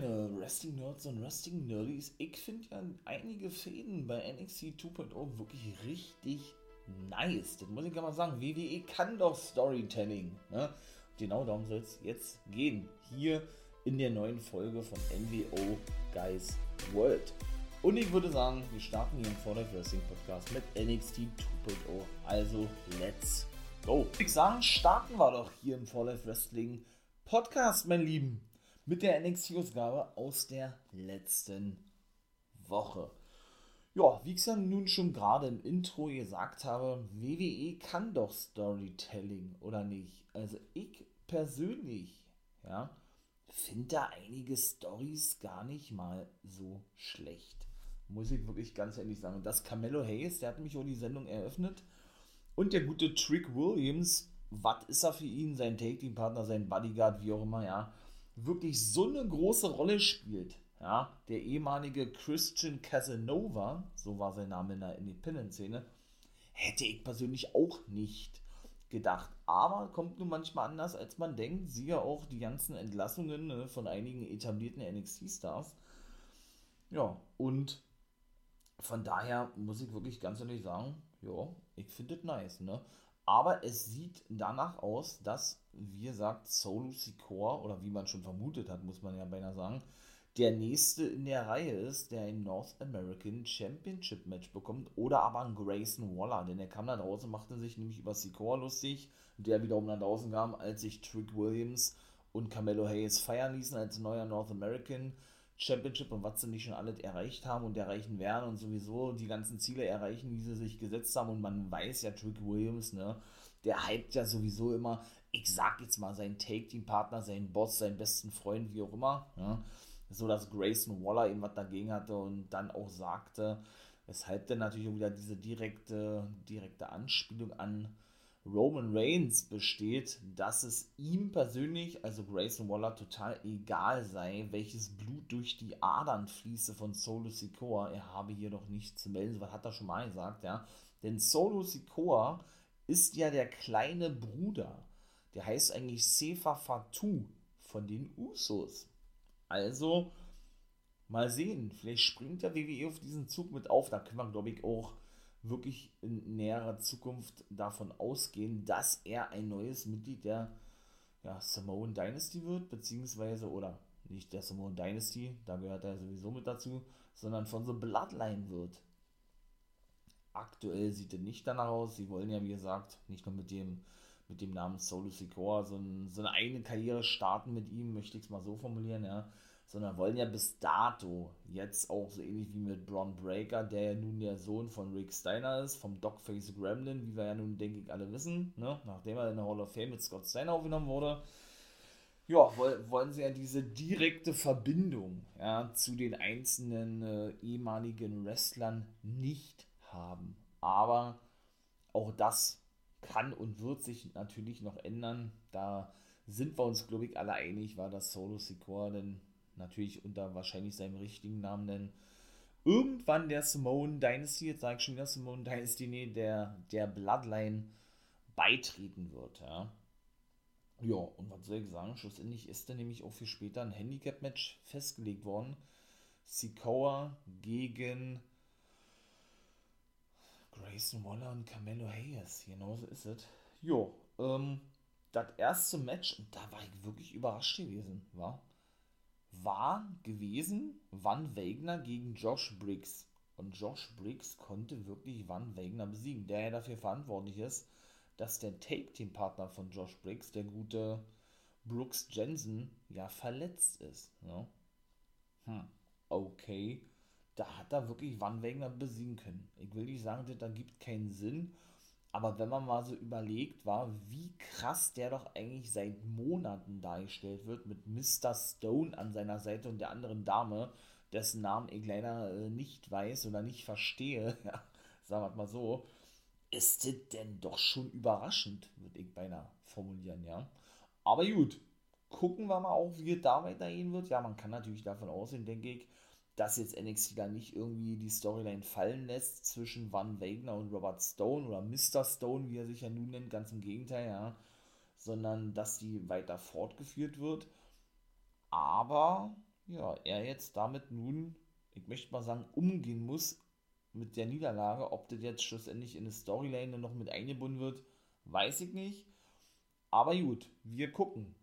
meine Wrestling-Nerds und Wrestling-Nerdies. Ich finde ja einige Fäden bei NXT 2.0 wirklich richtig nice. Das muss ich ja mal sagen. WWE kann doch Storytelling. Ne? Genau darum soll es jetzt gehen. Hier in der neuen Folge von NWO Guys World. Und ich würde sagen, wir starten hier im Vordergrund Wrestling Podcast mit NXT 2.0. Also, let's go. Ich sagen, starten wir doch hier im Vordergrund Wrestling Podcast, mein Lieben mit der NXT-Ausgabe aus der letzten Woche. Ja, wie ich es ja nun schon gerade im Intro gesagt habe, WWE kann doch Storytelling, oder nicht? Also ich persönlich, ja, finde da einige Stories gar nicht mal so schlecht. Muss ich wirklich ganz ehrlich sagen. Und das Carmelo Hayes, der hat mich auch die Sendung eröffnet. Und der gute Trick Williams, was ist er für ihn? Sein Take-Team-Partner, sein Bodyguard, wie auch immer, ja wirklich so eine große Rolle spielt. Ja, der ehemalige Christian Casanova, so war sein Name in der Independent-Szene, hätte ich persönlich auch nicht gedacht. Aber kommt nun manchmal anders, als man denkt. Siehe auch die ganzen Entlassungen ne, von einigen etablierten NXT-Stars. Ja, und von daher muss ich wirklich ganz ehrlich sagen, ja, ich finde es nice, ne? Aber es sieht danach aus, dass, wie gesagt, Solo Sikoa, oder wie man schon vermutet hat, muss man ja beinahe sagen, der nächste in der Reihe ist, der ein North American Championship Match bekommt oder aber ein Grayson Waller, denn er kam da draußen, machte sich nämlich über Sikoa lustig, der wiederum nach draußen kam, als sich Trick Williams und Carmelo Hayes feiern ließen als neuer North American Championship und was sie nicht schon alles erreicht haben und erreichen werden und sowieso die ganzen Ziele erreichen, die sie sich gesetzt haben. Und man weiß ja, Trick Williams, ne, der hypt ja sowieso immer, ich sag jetzt mal, seinen Take-Team-Partner, seinen Boss, seinen besten Freund, wie auch immer. Ne, so dass Grayson Waller eben was dagegen hatte und dann auch sagte, weshalb dann natürlich auch wieder diese direkte, direkte Anspielung an Roman Reigns besteht, dass es ihm persönlich, also Grayson Waller, total egal sei, welches Blut durch die Adern fließe von Solo Sikoa. Er habe hier noch nichts zu melden, was hat er schon mal gesagt, ja. Denn Solo Sikoa ist ja der kleine Bruder. Der heißt eigentlich Sefa Fatou von den Usos. Also, mal sehen, vielleicht springt der WWE auf diesen Zug mit auf. Da können wir, glaube ich, auch wirklich in näherer Zukunft davon ausgehen, dass er ein neues Mitglied der ja, Samoan Dynasty wird, beziehungsweise, oder nicht der Samoan Dynasty, da gehört er sowieso mit dazu, sondern von so Bloodline wird. Aktuell sieht er nicht danach aus. Sie wollen ja, wie gesagt, nicht nur mit dem, mit dem Namen Solo Secor so, so eine eigene Karriere starten mit ihm, möchte ich es mal so formulieren, ja sondern wollen ja bis dato jetzt auch so ähnlich wie mit Braun Breaker, der ja nun der Sohn von Rick Steiner ist, vom Dogface Gremlin, wie wir ja nun, denke ich, alle wissen, ne? nachdem er in der Hall of Fame mit Scott Steiner aufgenommen wurde. Ja, wollen sie ja diese direkte Verbindung ja, zu den einzelnen äh, ehemaligen Wrestlern nicht haben. Aber auch das kann und wird sich natürlich noch ändern. Da sind wir uns, glaube ich, alle einig, war das Solo Secure denn natürlich unter wahrscheinlich seinem richtigen Namen nennen, irgendwann der Simone Dynasty, jetzt sage ich schon wieder Simone Dynasty, nee, der, der Bloodline beitreten wird, ja. Ja, und was soll ich sagen? Schlussendlich ist dann nämlich auch für später ein Handicap-Match festgelegt worden. Sikoa gegen Grayson Waller und Carmelo Hayes. Genauso ist es. Jo, ähm, das erste Match, da war ich wirklich überrascht gewesen, war war gewesen Van Wagner gegen Josh Briggs. Und Josh Briggs konnte wirklich Van Wagner besiegen, der ja dafür verantwortlich ist, dass der Tape-Team-Partner von Josh Briggs, der gute Brooks Jensen, ja verletzt ist. Ne? Hm, okay. Da hat er wirklich Van Wagner besiegen können. Ich will nicht sagen, das gibt keinen Sinn, aber wenn man mal so überlegt, war, wie krass der doch eigentlich seit Monaten dargestellt wird, mit Mr. Stone an seiner Seite und der anderen Dame, dessen Namen ich leider äh, nicht weiß oder nicht verstehe, ja, sagen wir mal so, ist das denn doch schon überraschend, würde ich beinahe formulieren, ja. Aber gut, gucken wir mal auch, wie es da weitergehen wird. Ja, man kann natürlich davon ausgehen, denke ich, dass jetzt NXT da nicht irgendwie die Storyline fallen lässt zwischen Van Wagner und Robert Stone oder Mr. Stone, wie er sich ja nun nennt, ganz im Gegenteil, ja, sondern dass die weiter fortgeführt wird. Aber ja, er jetzt damit nun, ich möchte mal sagen, umgehen muss mit der Niederlage. Ob das jetzt schlussendlich in eine Storyline noch mit eingebunden wird, weiß ich nicht. Aber gut, wir gucken.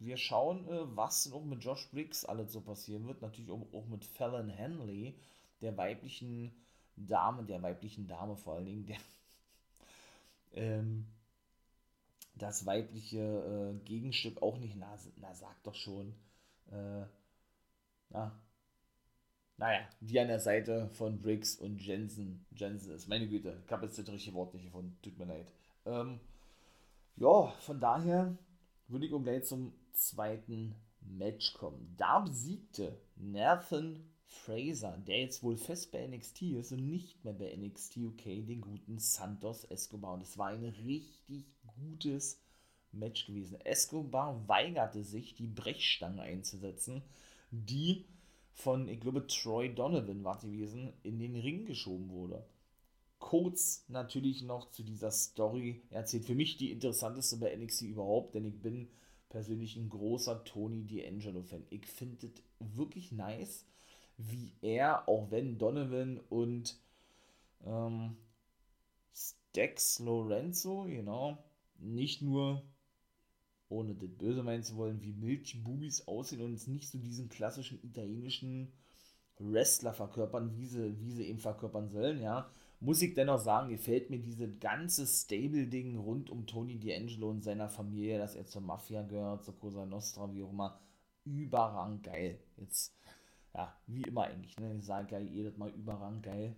Wir schauen, äh, was noch mit Josh Briggs alles so passieren wird. Natürlich auch mit Fallon Henley, der weiblichen Dame, der weiblichen Dame vor allen Dingen, der ähm, das weibliche äh, Gegenstück auch nicht, na, na sag doch schon, äh, na, naja, die an der Seite von Briggs und Jensen, Jensen ist, meine Güte, ich habe jetzt das richtige Wort nicht gefunden, tut mir leid. Ähm, ja, von daher würde ich auch gleich zum zweiten Match kommen. Da besiegte Nathan Fraser, der jetzt wohl fest bei NXT ist und nicht mehr bei NXT UK, den guten Santos Escobar. Und es war ein richtig gutes Match gewesen. Escobar weigerte sich, die Brechstange einzusetzen, die von, ich glaube, Troy Donovan war gewesen, in den Ring geschoben wurde. Kurz natürlich noch zu dieser Story erzählt. Für mich die interessanteste bei NXT überhaupt, denn ich bin persönlich ein großer Tony D'Angelo-Fan. Ich finde es wirklich nice, wie er, auch wenn Donovan und ähm, Stex Lorenzo, genau, nicht nur, ohne das böse meinen zu wollen, wie Milchbubis aussehen und nicht so diesen klassischen italienischen Wrestler verkörpern, wie sie, wie sie eben verkörpern sollen, ja, muss ich dennoch sagen, gefällt mir dieses ganze Stable-Ding rund um Tony D'Angelo und seiner Familie, dass er zur Mafia gehört, zur Cosa Nostra, wie auch immer, überrang geil. Jetzt ja, wie immer eigentlich, ne? Ich sage geil jedes Mal überrang geil.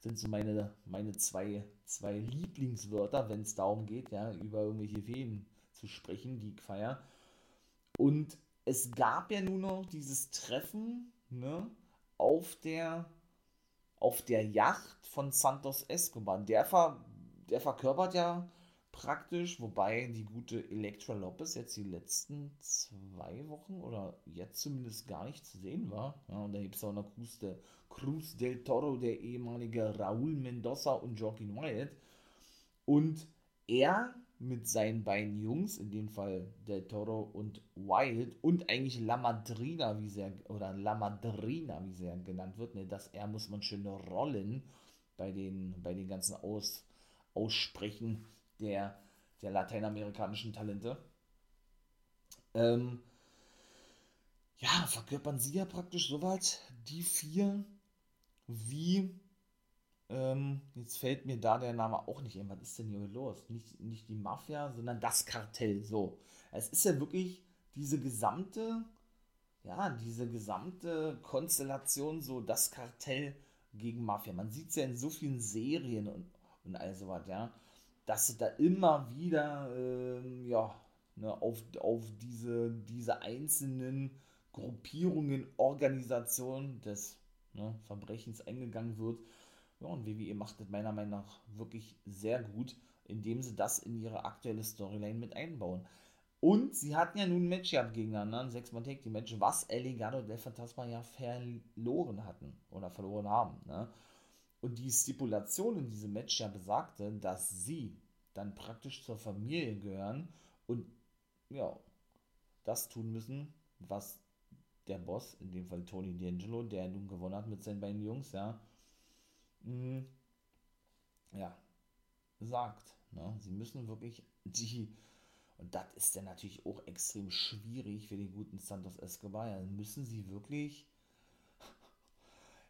Sind so meine, meine zwei, zwei Lieblingswörter, wenn es darum geht, ja, über irgendwelche Feen zu sprechen, die ich feier. Und es gab ja nur noch dieses Treffen, ne, auf der, auf der Yacht von Santos Escobar. Der, ver, der verkörpert ja praktisch, wobei die gute Elektra Lopez jetzt die letzten zwei Wochen oder jetzt zumindest gar nicht zu sehen war. Ja, und da gibt es auch noch Cruz, de, Cruz del Toro, der ehemalige Raúl Mendoza und Joaquin Wyatt. Und er mit seinen beiden Jungs, in dem Fall Del Toro und Wild und eigentlich La Madrina, wie sie oder La Madrina, wie ja genannt wird, ne, dass er muss man schöne Rollen bei den, bei den ganzen Aus, Aussprechen der, der lateinamerikanischen Talente. Ähm, ja, verkörpern sie ja praktisch soweit die vier, wie, ähm, jetzt fällt mir da der Name auch nicht ein, was ist denn hier los? Nicht, nicht die Mafia, sondern das Kartell, so. Es ist ja wirklich diese gesamte, ja, diese gesamte Konstellation, so das Kartell gegen Mafia. Man sieht es ja in so vielen Serien und, und all sowas, ja dass sie da immer wieder ähm, ja, ne, auf, auf diese, diese einzelnen Gruppierungen, Organisationen des ne, Verbrechens eingegangen wird. Ja, und WWE macht das meiner Meinung nach wirklich sehr gut, indem sie das in ihre aktuelle Storyline mit einbauen. Und sie hatten ja nun ein Match gehabt gegeneinander, ein 6 man take die match was El Legado und der Phantasma ja verloren hatten oder verloren haben. Ne? Und die Stipulation in diesem Match ja besagte, dass sie dann praktisch zur Familie gehören und ja, das tun müssen, was der Boss, in dem Fall Tony D'Angelo, der nun gewonnen hat mit seinen beiden Jungs, ja, mh, ja, sagt. Ne? Sie müssen wirklich die, und das ist dann natürlich auch extrem schwierig für den guten Santos Escobar, ja, müssen sie wirklich,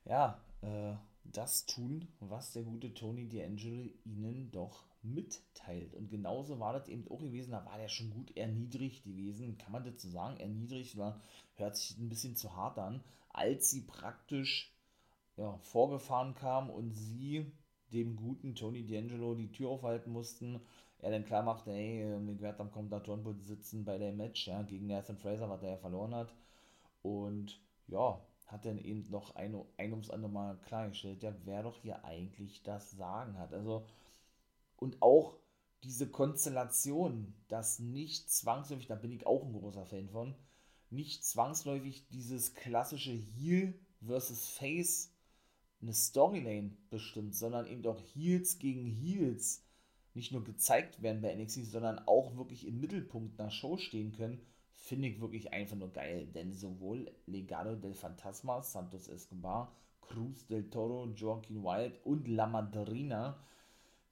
ja, äh, das tun, was der gute Tony D'Angelo ihnen doch mitteilt. Und genauso war das eben auch gewesen, da war der schon gut erniedrigt gewesen, kann man dazu sagen, erniedrigt war, hört sich ein bisschen zu hart an, als sie praktisch ja, vorgefahren kam und sie dem guten Tony D'Angelo die Tür aufhalten mussten, er dann klar machte, hey, mir gehört am Kommentatorenpult sitzen bei der Match, ja, gegen Nathan Fraser, was er ja verloren hat. Und ja, hat dann eben noch ein, ein ums andere Mal klargestellt, ja, wer doch hier eigentlich das Sagen hat. Also, und auch diese Konstellation, dass nicht zwangsläufig, da bin ich auch ein großer Fan von, nicht zwangsläufig dieses klassische Heel versus Face eine Storyline bestimmt, sondern eben auch Heels gegen Heels nicht nur gezeigt werden bei NXT, sondern auch wirklich im Mittelpunkt einer Show stehen können, finde ich wirklich einfach nur geil, denn sowohl Legado del Fantasma, Santos Escobar, Cruz del Toro, Joaquin Wild und La Madrina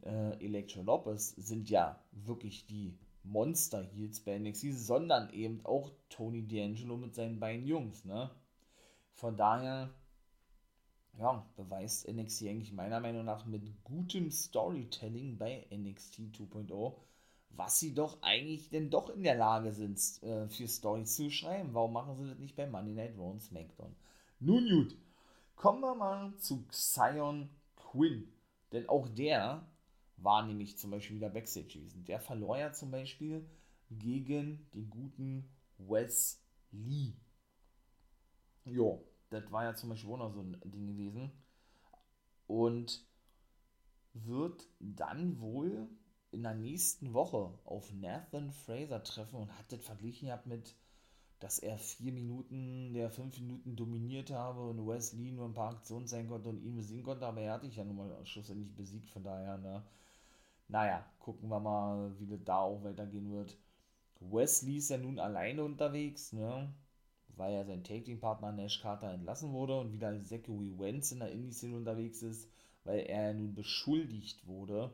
äh, Electro Lopez sind ja wirklich die Monster Heels bei NXT, sondern eben auch Tony D'Angelo mit seinen beiden Jungs, ne? Von daher, ja, beweist NXT eigentlich meiner Meinung nach mit gutem Storytelling bei NXT 2.0, was sie doch eigentlich denn doch in der Lage sind, äh, für Storys zu schreiben. Warum machen sie das nicht bei Monday Night Raw und SmackDown? Nun gut, kommen wir mal zu Xion Quinn. Denn auch der war nämlich zum Beispiel wieder Backstage gewesen. Der verlor ja zum Beispiel gegen den guten Wes Lee. Jo, das war ja zum Beispiel auch noch so ein Ding gewesen. Und wird dann wohl in der nächsten Woche auf Nathan Fraser treffen und hat das verglichen gehabt mit, dass er vier Minuten der fünf Minuten dominiert habe und Wes Lee nur ein paar Aktionen sein konnte und ihn besiegen konnte, aber er hatte ich ja nun mal schlussendlich besiegt, von daher, ne, naja, gucken wir mal, wie das da auch weitergehen wird. Wesley ist ja nun alleine unterwegs, ne? Weil ja sein Taking-Partner Nash Carter entlassen wurde und wieder Zachary Wentz in der Indie-Szene unterwegs ist, weil er nun beschuldigt wurde,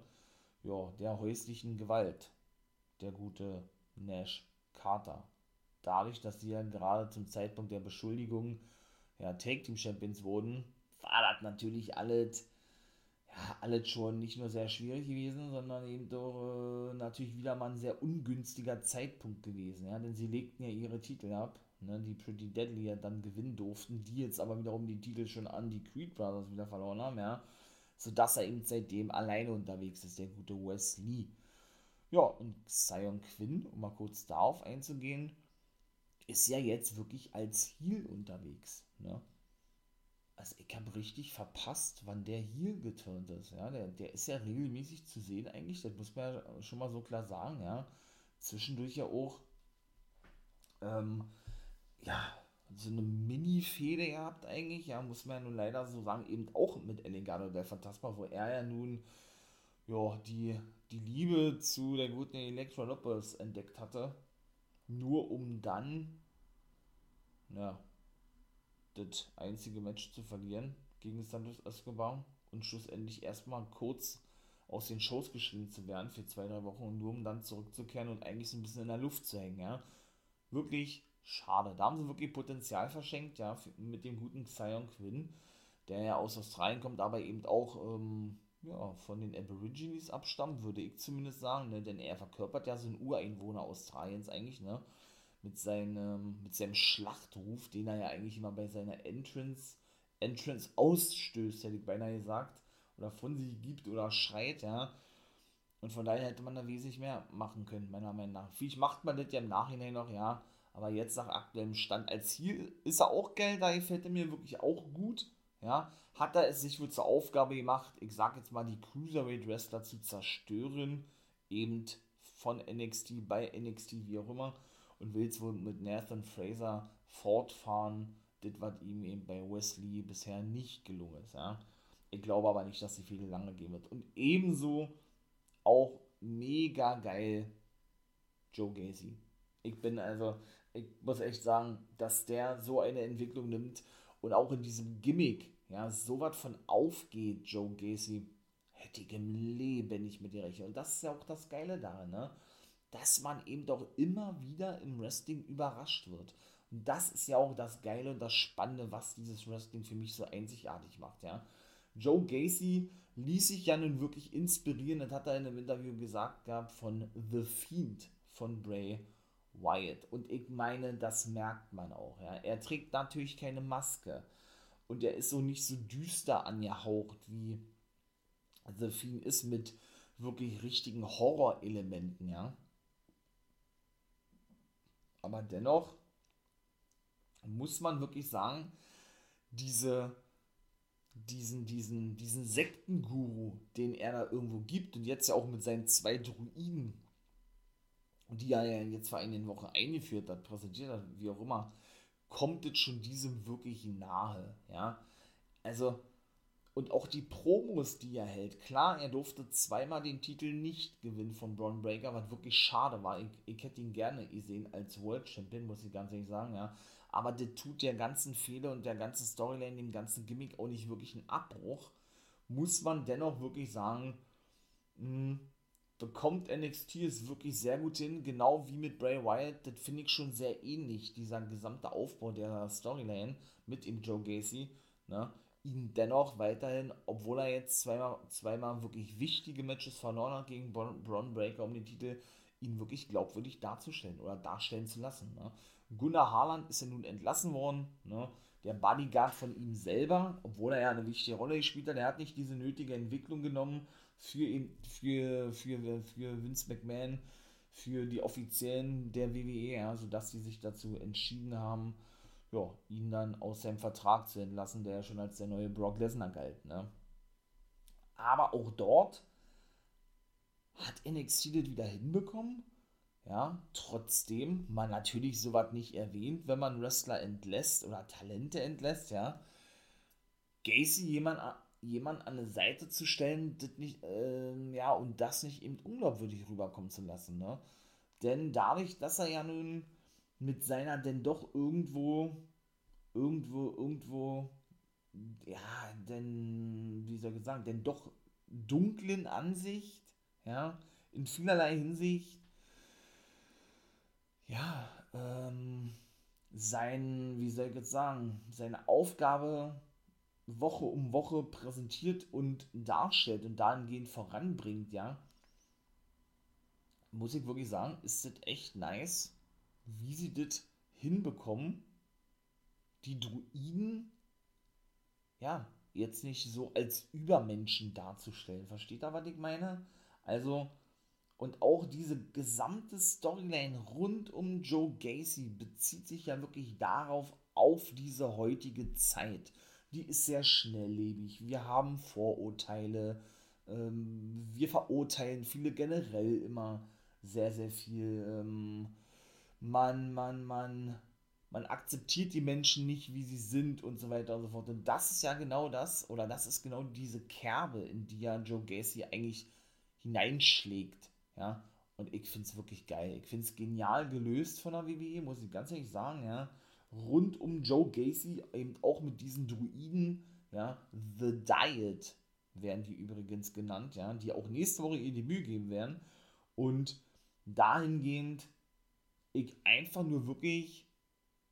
ja, der häuslichen Gewalt, der gute Nash Carter. Dadurch, dass sie ja gerade zum Zeitpunkt der Beschuldigung ja, Take-Team-Champions wurden, war das natürlich alles ja, alles schon nicht nur sehr schwierig gewesen, sondern eben doch äh, natürlich wieder mal ein sehr ungünstiger Zeitpunkt gewesen. Ja, denn sie legten ja ihre Titel ab, ne, die Pretty Deadly ja dann gewinnen durften, die jetzt aber wiederum die Titel schon an die Creed Brothers wieder verloren haben, ja, sodass er eben seitdem alleine unterwegs ist, der gute Wes Lee. Ja, und Sion Quinn, um mal kurz darauf einzugehen, ist ja jetzt wirklich als Heel unterwegs. Ne? also ich habe richtig verpasst, wann der hier geturnt ist. Ja, der, der ist ja regelmäßig zu sehen eigentlich, das muss man ja schon mal so klar sagen, ja. Zwischendurch ja auch, ähm, ja, so eine Mini-Fehde gehabt eigentlich, ja, muss man ja nun leider so sagen, eben auch mit El der Phantasma, wo er ja nun, ja, die, die Liebe zu der guten Elektra Lopez entdeckt hatte, nur um dann, ja, das einzige Match zu verlieren gegen Santos Escobar und schlussendlich erstmal kurz aus den Shows geschrieben zu werden für zwei, drei Wochen nur um dann zurückzukehren und eigentlich so ein bisschen in der Luft zu hängen, ja. Wirklich schade. Da haben sie wirklich Potenzial verschenkt, ja, mit dem guten Zion Quinn, der ja aus Australien kommt, aber eben auch ähm, ja, von den Aborigines abstammt, würde ich zumindest sagen, ne? denn er verkörpert ja so einen Ureinwohner Australiens eigentlich, ne? mit seinem, mit seinem Schlachtruf, den er ja eigentlich immer bei seiner Entrance, Entrance ausstößt, hätte ich beinahe gesagt, oder von sich gibt oder schreit, ja. Und von daher hätte man da wesentlich mehr machen können, meiner Meinung nach. Vielleicht macht man das ja im Nachhinein noch, ja. Aber jetzt nach aktuellem Stand als Ziel ist er auch geil, da gefällt er mir wirklich auch gut. Ja, hat er es sich wohl zur Aufgabe gemacht, ich sag jetzt mal, die Cruiserweight Wrestler zu zerstören, eben von NXT bei NXT, wie auch immer und will jetzt wohl mit Nathan Fraser fortfahren, das was ihm eben bei Wesley bisher nicht gelungen ist. Ja. Ich glaube aber nicht, dass die viele lange gehen wird. Und ebenso auch mega geil Joe Gacy. Ich bin also, ich muss echt sagen, dass der so eine Entwicklung nimmt und auch in diesem Gimmick, ja, so was von aufgeht, Joe Gacy, hätte ich im Leben nicht mit dir rechnen. Und das ist ja auch das Geile daran, ne? dass man eben doch immer wieder im Wrestling überrascht wird. Und das ist ja auch das Geile und das Spannende, was dieses Wrestling für mich so einzigartig macht, ja. Joe Gacy ließ sich ja nun wirklich inspirieren, das hat er in einem Interview gesagt gehabt, von The Fiend von Bray Wyatt. Und ich meine, das merkt man auch, ja. Er trägt natürlich keine Maske. Und er ist so nicht so düster angehaucht, wie The Fiend ist mit wirklich richtigen Horrorelementen, ja. Aber dennoch muss man wirklich sagen, diese, diesen, diesen, diesen Sektenguru, den er da irgendwo gibt und jetzt ja auch mit seinen zwei Druiden, die er ja jetzt vor einigen Wochen eingeführt hat, präsentiert hat, wie auch immer, kommt es schon diesem wirklich nahe, ja. Also, Und auch die Promos, die er hält. Klar, er durfte zweimal den Titel nicht gewinnen von Braun Breaker, was wirklich schade war. Ich, ich hätte ihn gerne gesehen als World Champion, muss ich ganz ehrlich sagen, ja. Aber das tut der ganzen Fehler und der ganzen Storyline, dem ganzen Gimmick auch nicht wirklich einen Abbruch. Muss man dennoch wirklich sagen, mh, hm, bekommt NXT es wirklich sehr gut hin, genau wie mit Bray Wyatt. Das finde ich schon sehr ähnlich, dieser gesamte Aufbau der Storyline mit ihm Joe Gacy. Ne? ihn dennoch weiterhin, obwohl er jetzt zweimal, zweimal wirklich wichtige Matches verloren hat gegen Braun Breaker um den Titel, ihn wirklich glaubwürdig darzustellen oder darstellen zu lassen. Ne? Gunnar Harland ist ja nun entlassen worden, ne? der Bodyguard von ihm selber, obwohl er ja eine wichtige Rolle gespielt hat, er hat nicht diese nötige Entwicklung genommen für, ihn, für, für, für Vince McMahon, für die Offiziellen der WWE, ja, sodass sie sich dazu entschieden haben, ja, ihn dann aus seinem Vertrag zu entlassen, der ja schon als der neue Brock Lesnar galt. Ne? Aber auch dort hat NXT das wieder hinbekommen. Ja, trotzdem man natürlich sowas nicht erwähnt, wenn man Wrestler entlässt oder Talente entlässt, ja. Gacy jemand, jemand an eine Seite zu stellen, das nicht, äh, ja, und das nicht eben unglaubwürdig rüberkommen zu lassen, ne? Denn dadurch, dass er ja nun mit seiner denn doch irgendwo, irgendwo, irgendwo, ja, denn, wie soll ich sagen, denn doch dunklen Ansicht, ja, in vielerlei Hinsicht, ja, ähm, sein, wie soll ich jetzt sagen, seine Aufgabe Woche um Woche präsentiert und darstellt und dahingehend voranbringt, ja, muss ich wirklich sagen, ist das echt nice, wie sie das hinbekommen, die Druiden, ja, jetzt nicht so als Übermenschen darzustellen. Versteht ihr, was ich meine? Also, und auch diese gesamte Storyline rund um Joe Gacy bezieht sich ja wirklich darauf, auf diese heutige Zeit. Die ist sehr schnelllebig. Wir haben Vorurteile. Ähm, wir verurteilen viele generell immer sehr, sehr viel. Ähm, man, man, man, man akzeptiert die Menschen nicht, wie sie sind und so weiter und so fort. Und das ist ja genau das, oder das ist genau diese Kerbe, in die ja Joe Gacy eigentlich hineinschlägt. Ja, und ich finde es wirklich geil. Ich finde es genial gelöst von der WWE, muss ich ganz ehrlich sagen, ja. Rund um Joe Gacy, eben auch mit diesen Druiden, ja, The Diet werden die übrigens genannt, ja, die auch nächste Woche ihr Debüt geben werden. Und dahingehend ich einfach nur wirklich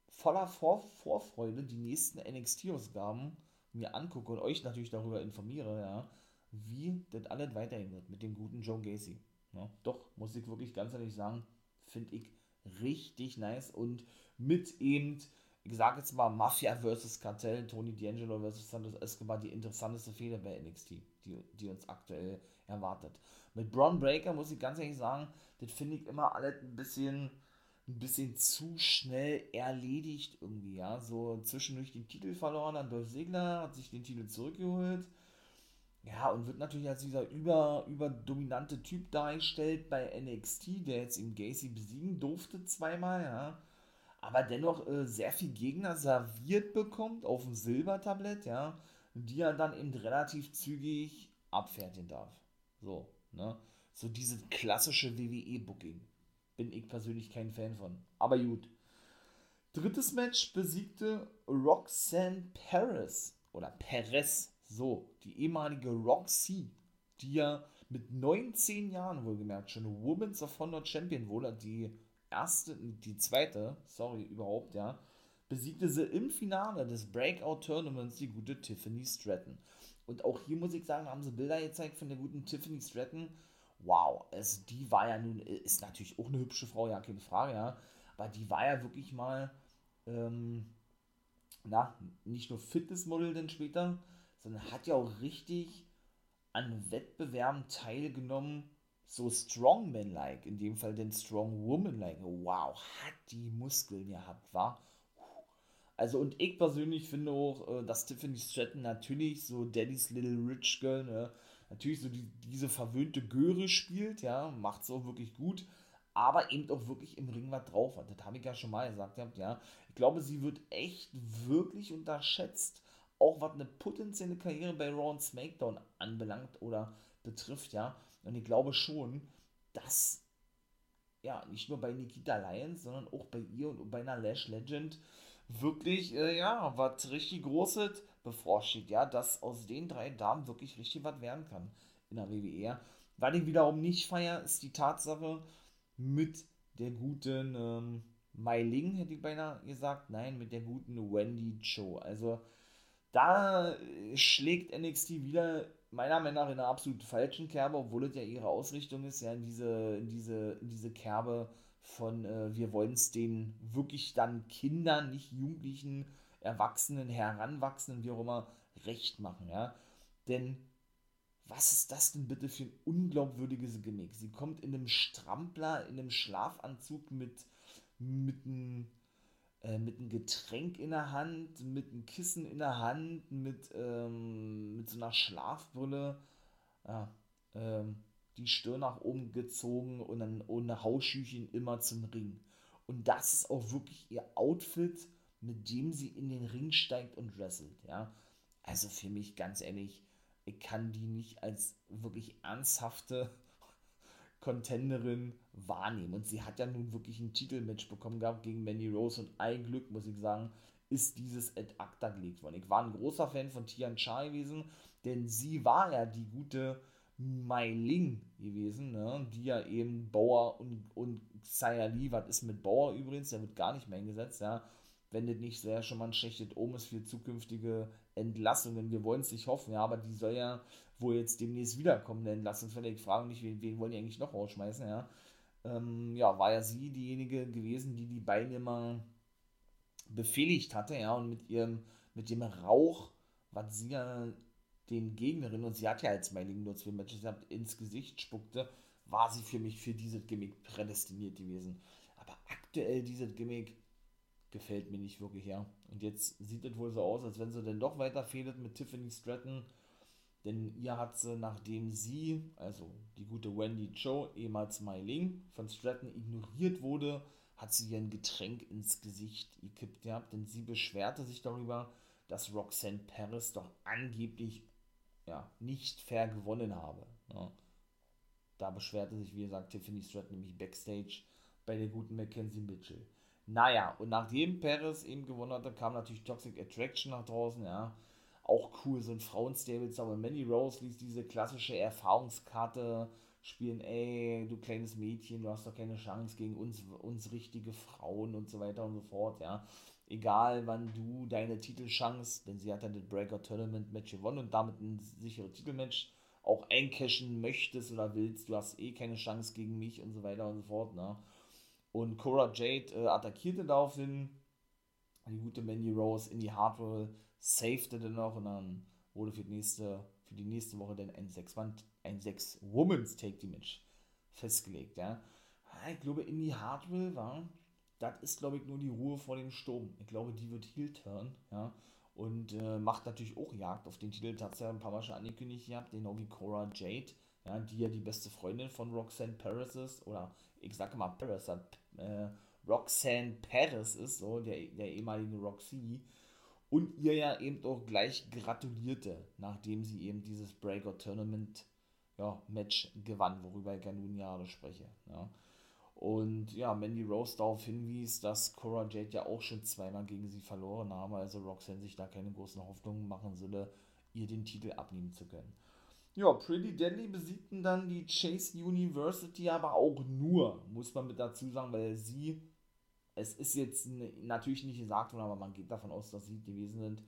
voller Vor Vorfreude die nächsten NXT-Ausgaben mir angucke und euch natürlich darüber informiere, ja, wie das alles weitergehen wird mit dem guten Joe Gacy. Ja, doch, muss ich wirklich ganz ehrlich sagen, finde ich richtig nice und mit eben, ich sage jetzt mal Mafia vs. Kartell, Tony D'Angelo vs. Santos Escobar, die interessanteste Fehler bei NXT, die, die uns aktuell erwartet. Mit Braun Breaker muss ich ganz ehrlich sagen, das finde ich immer alles ein bisschen ein bisschen zu schnell erledigt irgendwie, ja. So zwischendurch den Titel verloren, dann Dolph Segler hat sich den Titel zurückgeholt. Ja, und wird natürlich als dieser über, überdominante Typ dargestellt bei NXT, der jetzt im Gacy besiegen durfte zweimal, ja. Aber dennoch äh, sehr viel Gegner serviert bekommt auf dem Silbertablett, ja. Die er dann eben relativ zügig abfertigen darf. So, ne. So dieses klassische WWE-Booking bin ich persönlich kein Fan von. Aber gut. Drittes Match besiegte Roxanne Paris oder Perez, so, die ehemalige Roxy, die ja mit 19 Jahren wohlgemerkt schon Women's of Honor Champion wurde, die erste, die zweite, sorry, überhaupt, ja, besiegte sie im Finale des Breakout Tournaments die gute Tiffany Stratton. Und auch hier muss ich sagen, haben sie Bilder gezeigt von der guten Tiffany Stratton. Wow, also die war ja nun, ist natürlich auch eine hübsche Frau, ja, keine Frage, ja, aber die war ja wirklich mal, ähm, na, nicht nur Fitnessmodel denn später, sondern hat ja auch richtig an Wettbewerben teilgenommen, so Strongman-like, in dem Fall den Strong Woman-like. Wow, hat die Muskeln gehabt, war. Also und ich persönlich finde auch, äh, dass Tiffany Stratton natürlich so Daddy's Little Rich Girl, ne, natürlich so die, diese verwöhnte Göre spielt, ja, macht es auch wirklich gut, aber eben auch wirklich im Ring was drauf hat. Das habe ich ja schon mal gesagt, ja. Ich glaube, sie wird echt wirklich unterschätzt, auch was eine potenzielle Karriere bei Raw und SmackDown anbelangt oder betrifft, ja. Und ich glaube schon, dass ja nicht nur bei Nikita Lyons, sondern auch bei ihr und bei einer Lash Legend wirklich, äh, ja, was richtig Großes bevorsteht, ja, dass aus den drei Damen wirklich richtig was werden kann in der WWE. Was ich wiederum nicht feiere, ist die Tatsache mit der guten ähm, Mai Ling, hätte ich beinahe gesagt, nein, mit der guten Wendy Cho. Also da schlägt NXT wieder meiner Meinung nach in einer absolut falschen Kerbe, obwohl es ja ihre Ausrichtung ist, ja, in diese, in diese, in diese Kerbe von äh, wir wollen es den wirklich dann Kindern, nicht Jugendlichen, Erwachsenen, Heranwachsenden, wie auch immer, recht machen, ja. Denn was ist das denn bitte für ein unglaubwürdiges Gimmick? Sie kommt in einem Strampler, in einem Schlafanzug mit, mit einem äh, mit einem Getränk in der Hand, mit einem Kissen in der Hand, mit, ähm, mit so einer Schlafbrille, ja, ähm, die Stirn nach oben gezogen und dann ohne Hausschüchen immer zum Ring. Und das ist auch wirklich ihr Outfit, mit dem sie in den Ring steigt und wrestelt, ja. Also für mich ganz ehrlich, ich kann die nicht als wirklich ernsthafte Contenderin wahrnehmen. Und sie hat ja nun wirklich ein Titelmatch bekommen gehabt gegen Mandy Rose und ein Glück, muss ich sagen, ist dieses ad acta gelegt worden. Ich war ein großer Fan von Tian Cha gewesen, denn sie war ja die gute Mai Ling gewesen, ne? die ja eben Bauer und, und Xia Li, was ist mit Bauer übrigens, der wird gar nicht mehr eingesetzt, ja, wenn das nicht ja schon mal ein schlechtes Omen ist für zukünftige Entlassungen. Wir wollen es nicht hoffen, ja, aber die soll ja wohl jetzt demnächst wiederkommen, eine Entlassungsfälle. Ich frage mich, wen, wen wollen die eigentlich noch rausschmeißen, ja. Ähm, ja, war ja sie diejenige gewesen, die die beiden immer befehligt hatte, ja, und mit ihrem, mit dem Rauch, was sie ja den Gegnerinnen, und sie hat ja als Meiling nur zwei Matches gehabt, ins Gesicht spuckte, war sie für mich für dieses Gimmick prädestiniert gewesen. Aber aktuell dieses Gimmick gefällt mir nicht wirklich, ja. Und jetzt sieht es wohl so aus, als wenn sie dann doch weiter fehlt mit Tiffany Stratton denn ihr hat sie, nachdem sie, also die gute Wendy Joe, ehemals Mai Ling, von Stratton ignoriert wurde, hat sie ihr ein Getränk ins Gesicht gekippt gehabt, denn sie beschwerte sich darüber, dass Roxanne Paris doch angeblich ja, nicht fair gewonnen habe. Ja. Da beschwerte sich, wie gesagt, Tiffany Stratton nämlich backstage bei der guten Mackenzie Mitchell. Naja, und nachdem Paris eben gewonnen hatte, kam natürlich Toxic Attraction nach draußen, ja auch cool, ein Frauenstables, aber Mandy Rose ließ diese klassische Erfahrungskarte spielen, ey, du kleines Mädchen, du hast doch keine Chance gegen uns, uns richtige Frauen und so weiter und so fort, ja. Egal, wann du deine Titelchance, denn sie hat dann das Breaker Tournament Match gewonnen und damit ein sicheres Titelmatch auch eincashen möchtest oder willst, du hast eh keine Chance gegen mich und so weiter und so fort, ne. Und Cora Jade äh, attackierte daraufhin die gute Mandy Rose in die Hardware safete dann noch und dann wurde für die nächste, für die nächste Woche dann ein 6 ein 6 Women's Take Team Match festgelegt, ja. Ich glaube, in die Hardware war, das ist, glaube ich, nur die Ruhe vor dem Sturm. Ich glaube, die wird Heel Turn, ja. Und äh, macht natürlich auch Jagd auf den Titel. Das hat ja ein paar Mal schon angekündigt gehabt, genau wie Cora Jade, ja, die ja die beste Freundin von Roxanne Paris ist. Oder ich sage mal Paris, äh, Roxanne Paris ist, so, der, der ehemalige Roxy und ihr ja eben auch gleich gratulierte, nachdem sie eben dieses Breakout Tournament ja, Match gewann, worüber ich ja nun Jahre spreche. Ja. Und ja, Mandy Rose darauf hinwies, dass Cora Jade ja auch schon zweimal gegen sie verloren habe, also Roxanne sich da keine großen Hoffnungen machen solle, ihr den Titel abnehmen zu können. Ja, Pretty Deadly besiegten dann die Chase University, aber auch nur, muss man mit dazu sagen, weil sie es ist jetzt natürlich nicht gesagt worden, aber man geht davon aus, dass sie gewesen sind,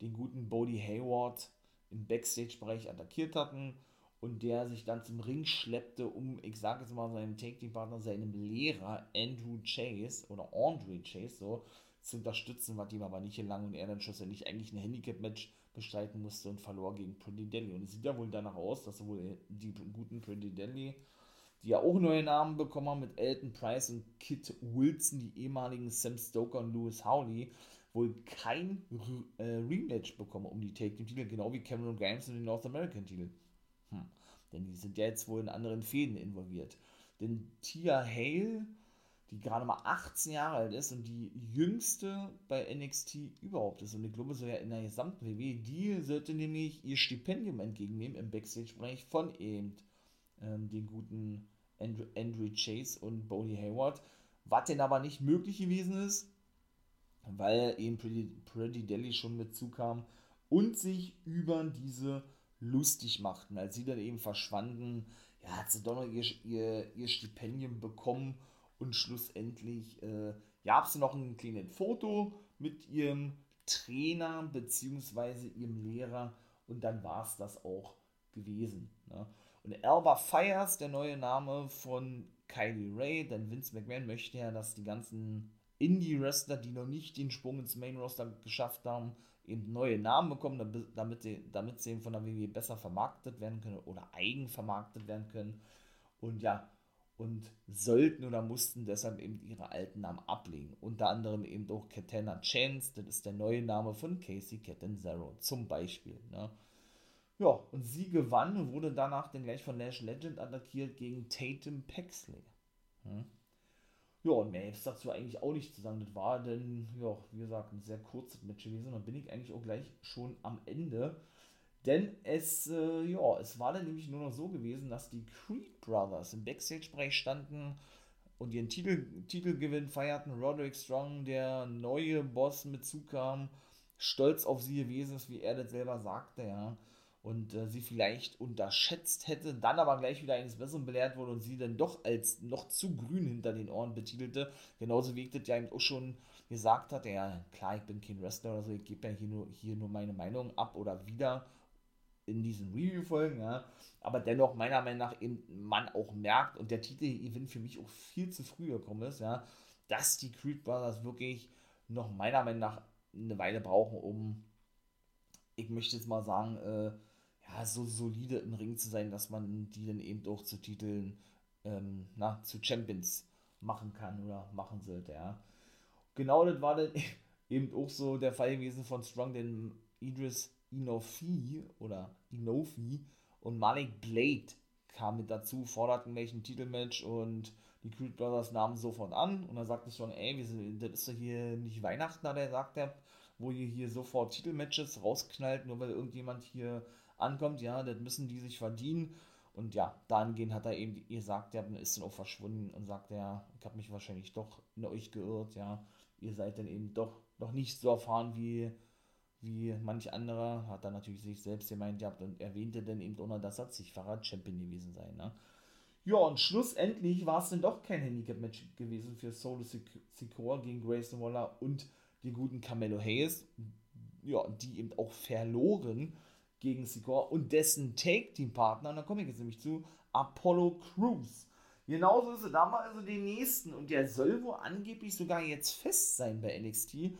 den guten Bodie Hayward im Backstage-Bereich attackiert hatten und der sich dann zum Ring schleppte, um, ich sage jetzt mal, seinem Take-Team-Partner, seinem Lehrer Andrew Chase oder Andre Chase so zu unterstützen, was ihm aber nicht gelang und er dann schlussendlich eigentlich ein Handicap-Match bestreiten musste und verlor gegen Pretty Deadly. Und es sieht ja wohl danach aus, dass wohl die guten Pretty Deadly die ja auch neue Namen bekommen haben mit Elton Price und Kit Wilson, die ehemaligen Sam Stoker und Lewis Howley, wohl kein äh, Rematch bekommen um die Take Team Titel, genau wie Cameron Grimes und den North American Titel. Hm. Denn die sind ja jetzt wohl in anderen Fäden involviert. Denn Tia Hale, die gerade mal 18 Jahre alt ist und die jüngste bei NXT überhaupt ist. Und ich glaube, so ja in der gesamten WWE, die sollte nämlich ihr Stipendium entgegennehmen im Backstage-Bereich von eben ähm, den guten Andrew, Andrew Chase und Bodie Hayward. Was denn aber nicht möglich gewesen ist, weil eben Pretty, Pretty Delly schon mit zukam und sich über diese lustig machten. Als sie dann eben verschwanden, ja, hat sie doch noch ihr, ihr, ihr Stipendium bekommen und schlussendlich äh, gab es noch ein kleines Foto mit ihrem Trainer bzw. ihrem Lehrer und dann war es das auch gewesen. Ne? Und Alba Fires, der neue Name von Kylie Ray, denn Vince McMahon möchte ja, dass die ganzen Indie-Wrestler, die noch nicht den Sprung ins Main-Roster geschafft haben, eben neue Namen bekommen, damit sie, damit sie von der WWE besser vermarktet werden können oder eigen vermarktet werden können. Und ja, und sollten oder mussten deshalb eben ihre alten Namen ablegen. Unter anderem eben auch Katana Chance, das ist der neue Name von Casey Catanzaro zum Beispiel. Ne? Ja, und sie gewann und wurde danach dann gleich von Nash Legend attackiert gegen Tatum Paxley. Hm? Ja, und mehr ist dazu eigentlich auch nicht zu sagen. Das war dann, ja, wie gesagt, ein sehr kurzes Match gewesen. Und dann bin ich eigentlich auch gleich schon am Ende. Denn es, äh, ja, es war dann nämlich nur noch so gewesen, dass die Creed Brothers im Backstage-Bereich standen und ihren Titel, Titelgewinn feierten. Roderick Strong, der neue Boss mit zukam, stolz auf sie gewesen ist, wie er das selber sagte, ja und äh, sie vielleicht unterschätzt hätte, dann aber gleich wieder eines Besseren belehrt wurde und sie dann doch als noch zu grün hinter den Ohren betitelte. Genauso wie ich das ja eben auch schon gesagt hatte, ja klar, ich bin kein Wrestler oder so, ich gebe ja hier nur, hier nur meine Meinung ab oder wieder in diesen Review-Folgen, ja, aber dennoch meiner Meinung nach eben man auch merkt und der Titel-Event für mich auch viel zu früh gekommen ist, ja, dass die Creed Brothers wirklich noch meiner Meinung nach eine Weile brauchen, um, ich möchte jetzt mal sagen, äh, ja, so solide im Ring zu sein, dass man die dann eben auch zu Titeln, ähm, na, zu Champions machen kann oder machen sollte, ja. Genau das war dann eben auch so der Fall gewesen von Strong, denn Idris Inofi oder Inofi und Malik Blade kamen mit dazu, forderten welchen Titelmatch und die Creed Brothers nahmen sofort an und dann sagte Strong, ey, wir sind, das ist doch hier nicht Weihnachten, hat er sagt, wo ihr hier sofort Titelmatches rausknallt, nur weil irgendjemand hier ankommt, ja, das müssen die sich verdienen. Und ja, dahingehend hat er eben gesagt, ja, ist dann auch verschwunden und sagt, ja, ich habe mich wahrscheinlich doch in euch geirrt, ja, ihr seid dann eben doch noch nicht so erfahren wie, wie manch anderer, hat er natürlich sich selbst gemeint gehabt und erwähnte dann eben noch, dass er zigfacher Champion gewesen sei, ne. Ja, und schlussendlich war es dann doch kein Handicap-Match gewesen für Solo Secure gegen Grayson Waller und die guten Carmelo Hayes, ja, die eben auch verloren gegen Sikor und dessen Take-Team-Partner, und da komme ich jetzt nämlich zu, Apollo Crews. Genauso ist es, da mal also den nächsten und der soll wohl angeblich sogar jetzt fest sein bei NXT,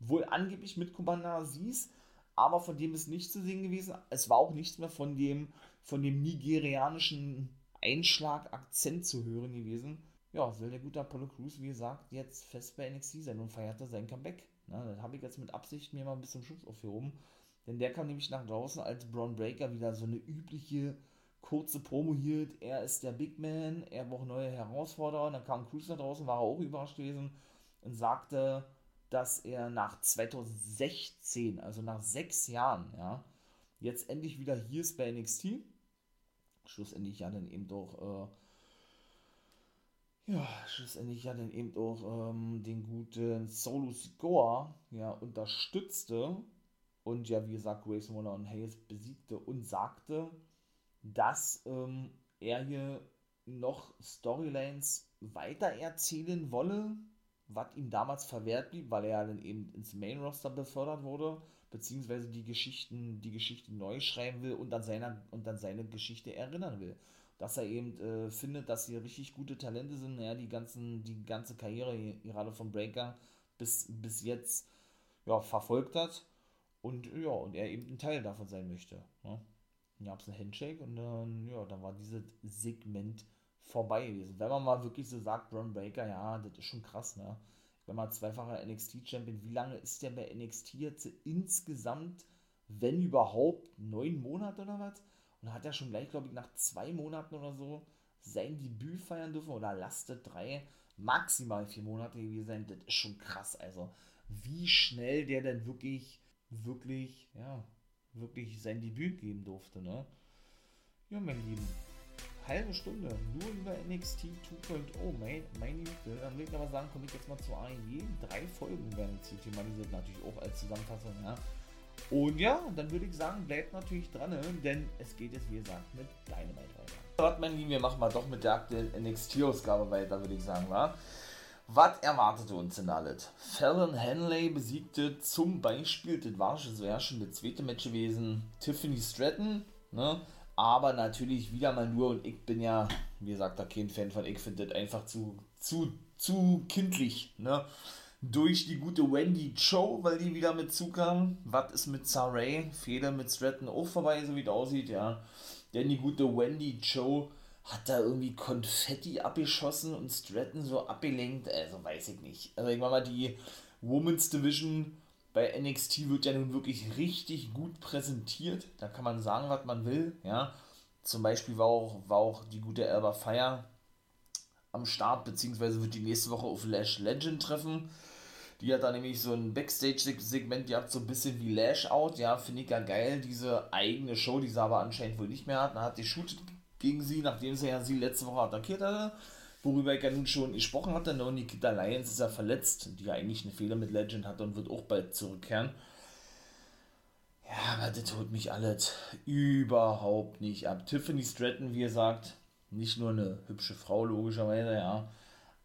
wohl angeblich mit Commander Aziz, aber von dem ist nichts zu sehen gewesen. Es war auch nichts mehr von dem, von dem nigerianischen Einschlag-Akzent zu hören gewesen. Ja, soll der gute Apollo Crews, wie gesagt, jetzt fest bei NXT sein und feierte sein Comeback. Na, das habe ich jetzt mit Absicht mir mal ein bisschen Schutz aufgehoben. Denn der kam nämlich nach draußen, als Braun Breaker wieder so eine übliche kurze Promo hielt. Er ist der Big Man, er braucht neue Herausforderer. Dann kam Cruz nach draußen, war er auch überrascht gewesen und sagte, dass er nach 2016, also nach sechs Jahren, ja, jetzt endlich wieder hier ist bei NXT. Schlussendlich ja dann eben doch, äh, ja, schlussendlich ja dann eben auch ähm, den guten Solo Sikoa ja, unterstützte und ja, wie gesagt, Grayson Waller und Hayes besiegte und sagte, dass ähm, er hier noch Storylines weiter erzählen wolle, was ihm damals verwehrt blieb, weil er dann eben ins Main Roster befördert wurde, beziehungsweise die Geschichten, die Geschichte neu schreiben will und an seiner und an seine Geschichte erinnern will. Dass er eben äh, findet, dass sie richtig gute Talente sind, ja, die ganzen, die ganze Karriere gerade von Breaker bis, bis jetzt ja, verfolgt hat und ja, und er eben ein Teil davon sein möchte. Ne? Dann gab es einen Handshake und dann, ja, dann war dieses Segment vorbei gewesen. Wenn man mal wirklich so sagt, Braun Breaker, ja, das ist schon krass, ne? Wenn man zweifacher NXT-Champion, wie lange ist der bei NXT jetzt insgesamt, wenn überhaupt, neun Monate oder was? Und hat er schon gleich, glaube ich, nach zwei Monaten oder so sein Debüt feiern dürfen oder lastet drei. maximal vier Monate gewesen sein. Das ist schon krass. Also, wie schnell der denn wirklich, wirklich, ja, wirklich sein Debüt geben durfte, ne? Ja, mein Lieben, halbe Stunde nur über NXT 2.0, mein, meine Güte. Dann will ich aber sagen, komme ich jetzt mal zu AEW. Drei Folgen werden jetzt hier thematisiert, natürlich auch als Zusammenfassung, ja. Und ja, dann würde ich sagen, bleibt natürlich dran, ne? denn es geht jetzt, wie gesagt, mit Dynamite weiter. Was, mein Lieben, wir machen mal doch mit der aktuellen NXT-Ausgabe weiter, würde ich sagen, wa? Was erwartete uns denn alles? Fallon Henley besiegte zum Beispiel, das war schon, so ja schon das zweite Match gewesen, Tiffany Stratton, ne? aber natürlich wieder mal nur, und ich bin ja, wie gesagt, da kein Fan von, ich finde das einfach zu, zu, zu kindlich, ne? durch die gute Wendy Cho, weil die wieder mit zukam. Was ist mit Saray? Fehler mit Stratton auch vorbei, so wie es aussieht, ja. Denn die gute Wendy Cho hat da irgendwie Konfetti abgeschossen und Stratton so abgelenkt. Also weiß ich nicht. Also ich mal, die Women's Division bei NXT wird ja nun wirklich richtig gut präsentiert. Da kann man sagen, was man will, ja. Zum Beispiel war auch, war auch die gute Elba Fire am Start, beziehungsweise wird die nächste Woche auf Lash Legend treffen. Die hat da nämlich so ein Backstage-Segment gehabt, so ein bisschen wie Lash Out. Ja, finde ich ja geil, diese eigene Show, die sie aber anscheinend wohl nicht mehr hat. Dann hat die shootet gegen sie, nachdem sie ja sie letzte Woche attackiert hatte. Worüber ich ja nun schon gesprochen hatte. Ne? Und Nikita Lyons ist ja verletzt, die ja eigentlich eine Fehler mit Legend hatte und wird auch bald zurückkehren. Ja, aber das holt mich alles überhaupt nicht ab. Tiffany Stratton, wie gesagt, nicht nur eine hübsche Frau, logischerweise, ja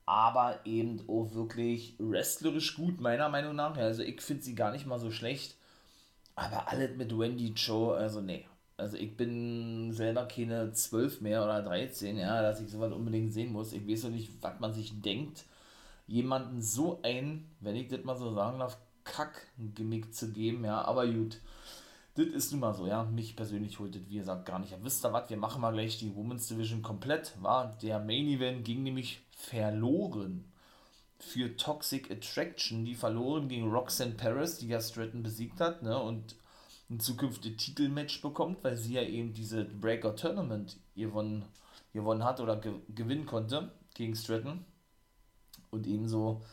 aber eben auch wirklich wrestlerisch gut, meiner Meinung nach. Also ich finde sie gar nicht mal so schlecht. Aber alles mit Wendy Joe, also nee. Also ich bin selber keine 12 mehr oder 13, ja, dass ich sowas unbedingt sehen muss. Ich weiß auch nicht, was man sich denkt, jemanden so ein, wenn ich das mal so sagen darf, Kack-Gimmick zu geben, ja, aber gut. Das ist nun mal so, ja. Mich persönlich holt das, wie gesagt, gar nicht. Ja, wisst ihr was? Wir machen mal gleich die Women's Division komplett. War der Main Event ging nämlich verloren für Toxic Attraction, die verloren gegen Roxanne Paris, die ja Stratton besiegt hat, ne, und ein zukünftiges Titelmatch bekommt, weil sie ja eben diese Breaker Tournament gewonnen, gewonnen hat oder ge gewinnen konnte gegen Stratton. Und ebenso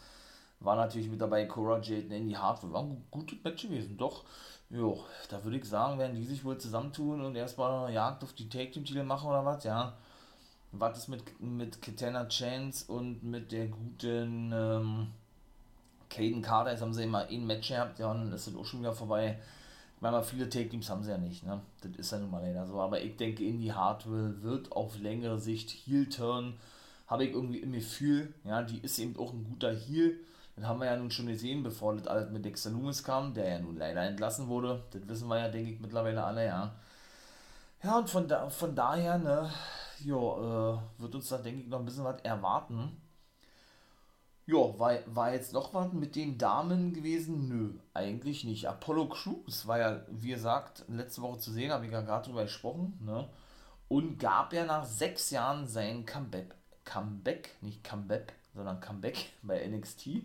war natürlich mit dabei Cora Jade und Andy Hartwell. War ein gutes Match gewesen, doch. Jo, da würde ich sagen, werden die sich wohl zusammentun und erstmal Jagd auf die Take-Team-Titel machen oder was, ja was ist mit, mit Katana Chance und mit der guten ähm, Caden Carter? Jetzt haben sie immer ein Match gehabt, ja, und ist das auch schon wieder vorbei. Ich meine, viele Take-Teams haben sie ja nicht, ne? Das ist ja nun mal leider so. Aber ich denke, Indy Hartwell wird auf längere Sicht Heel-Turn. Habe ich irgendwie im Gefühl, ja, die ist eben auch ein guter Heel. Das haben wir ja nun schon gesehen, bevor das alles mit Dexter Loomis kam, der ja nun leider entlassen wurde. Das wissen wir ja, denke ich, mittlerweile alle, ja. Ja, und von, da, von daher, ne, ja, äh, wird uns da, denke ich, noch ein bisschen was erwarten. Ja, war, war jetzt noch was mit den Damen gewesen? Nö, eigentlich nicht. Apollo Crews war ja, wie gesagt, letzte Woche zu sehen, habe ich ja gerade drüber gesprochen, ne? Und gab ja nach sechs Jahren sein Comeback. Comeback, nicht Comeback, sondern Comeback bei NXT.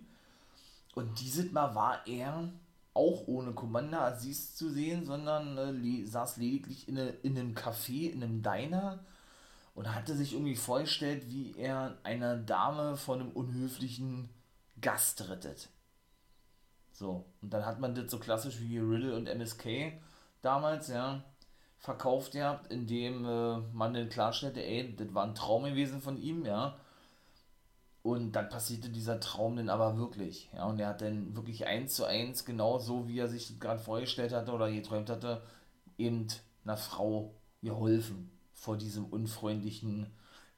Und dieses Mal war er auch ohne Commander Aziz zu sehen, sondern äh, saß lediglich in, eine, in einem Café, in einem Diner und hatte sich irgendwie vorgestellt, wie er eine Dame von einem unhöflichen Gast rettet. So, und dann hat man das so klassisch wie Riddle und MSK damals, ja, verkauft gehabt, indem äh, man dann klarstellte, ey, das war ein Traum gewesen von ihm, ja. Und dann passierte dieser Traum dann aber wirklich, ja, und er hat dann wirklich eins zu eins, genau so wie er sich gerade vorgestellt hatte oder geträumt hatte, eben einer Frau geholfen vor diesem unfreundlichen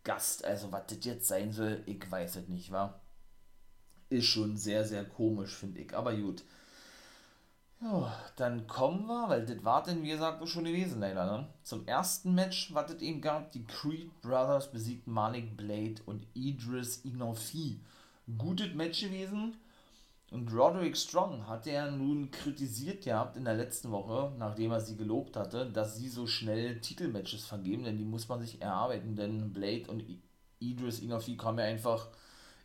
Gast. Also, was das jetzt sein soll, ich weiß es nicht, wa? Ist schon sehr, sehr komisch, finde ich. Aber gut. Ja, dann kommen wir, weil das war denn, wie gesagt, schon gewesen, leider, ne? Zum ersten Match, was es eben gab, die Creed Brothers besiegten Malik Blade und Idris Inofi. Gutes Match gewesen. Und Roderick Strong hat er nun kritisiert gehabt in der letzten Woche, nachdem er sie gelobt hatte, dass sie so schnell Titelmatches vergeben, denn die muss man sich erarbeiten, denn Blade und Idris Inofi kamen ja einfach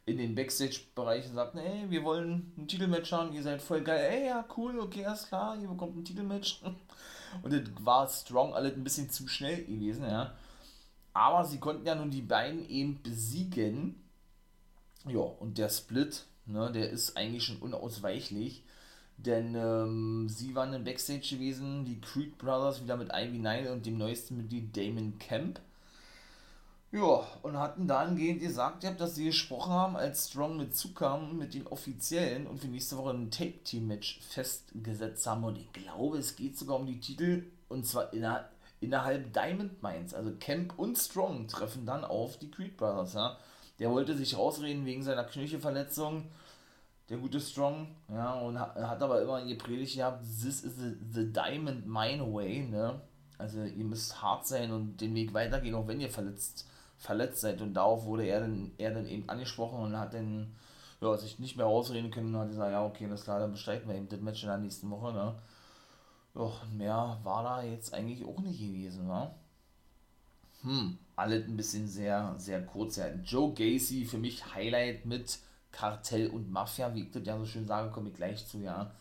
in den Backstage-Bereich und sagten, ey, wir wollen ein Titelmatch haben, ihr seid voll geil, ey, ja, cool, okay, alles klar, ihr bekommt ein Titelmatch. Und das war Strong alles ein bisschen zu schnell gewesen, ja. Aber sie konnten ja nun die beiden eben besiegen Ja, und der Split, ne, der ist eigentlich schon unausweichlich. Denn ähm, sie waren im Backstage gewesen, die Creed Brothers wieder mit Ivy Nile und dem neuesten Mitglied Damon Camp. Ja, und hatten dahingehend gesagt, dass sie gesprochen haben, als Strong mit zukam mit den Offiziellen und für nächste Woche ein Tape-Team-Match festgesetzt haben. Und ich glaube, es geht sogar um die Titel und zwar inner, innerhalb Diamond Mines. Also Camp und Strong treffen dann auf die Creed Brothers. Ja. Der wollte sich rausreden wegen seiner Knöchelverletzung. Der gute Strong, ja, und hat, aber immer gepredigt gehabt, this is the, the Diamond Mine Way, ne, also ihr müsst hart sein und den Weg weitergehen, auch wenn ihr verletzt, verletzt seid. Und darauf wurde er dann, er dann eben angesprochen und hat dann, ja, sich nicht mehr ausreden können und hat gesagt, ja, okay, das klar, dann bestreiten wir eben das Match in der nächsten Woche, ne, ja, mehr war da jetzt eigentlich auch nicht gewesen, ne, hm, alles ein bisschen sehr, sehr kurz, ja, Joe Gacy für mich Highlight mit Kartell und Mafia, wie ich das ja so schön sage, komme ich gleich zu, ja.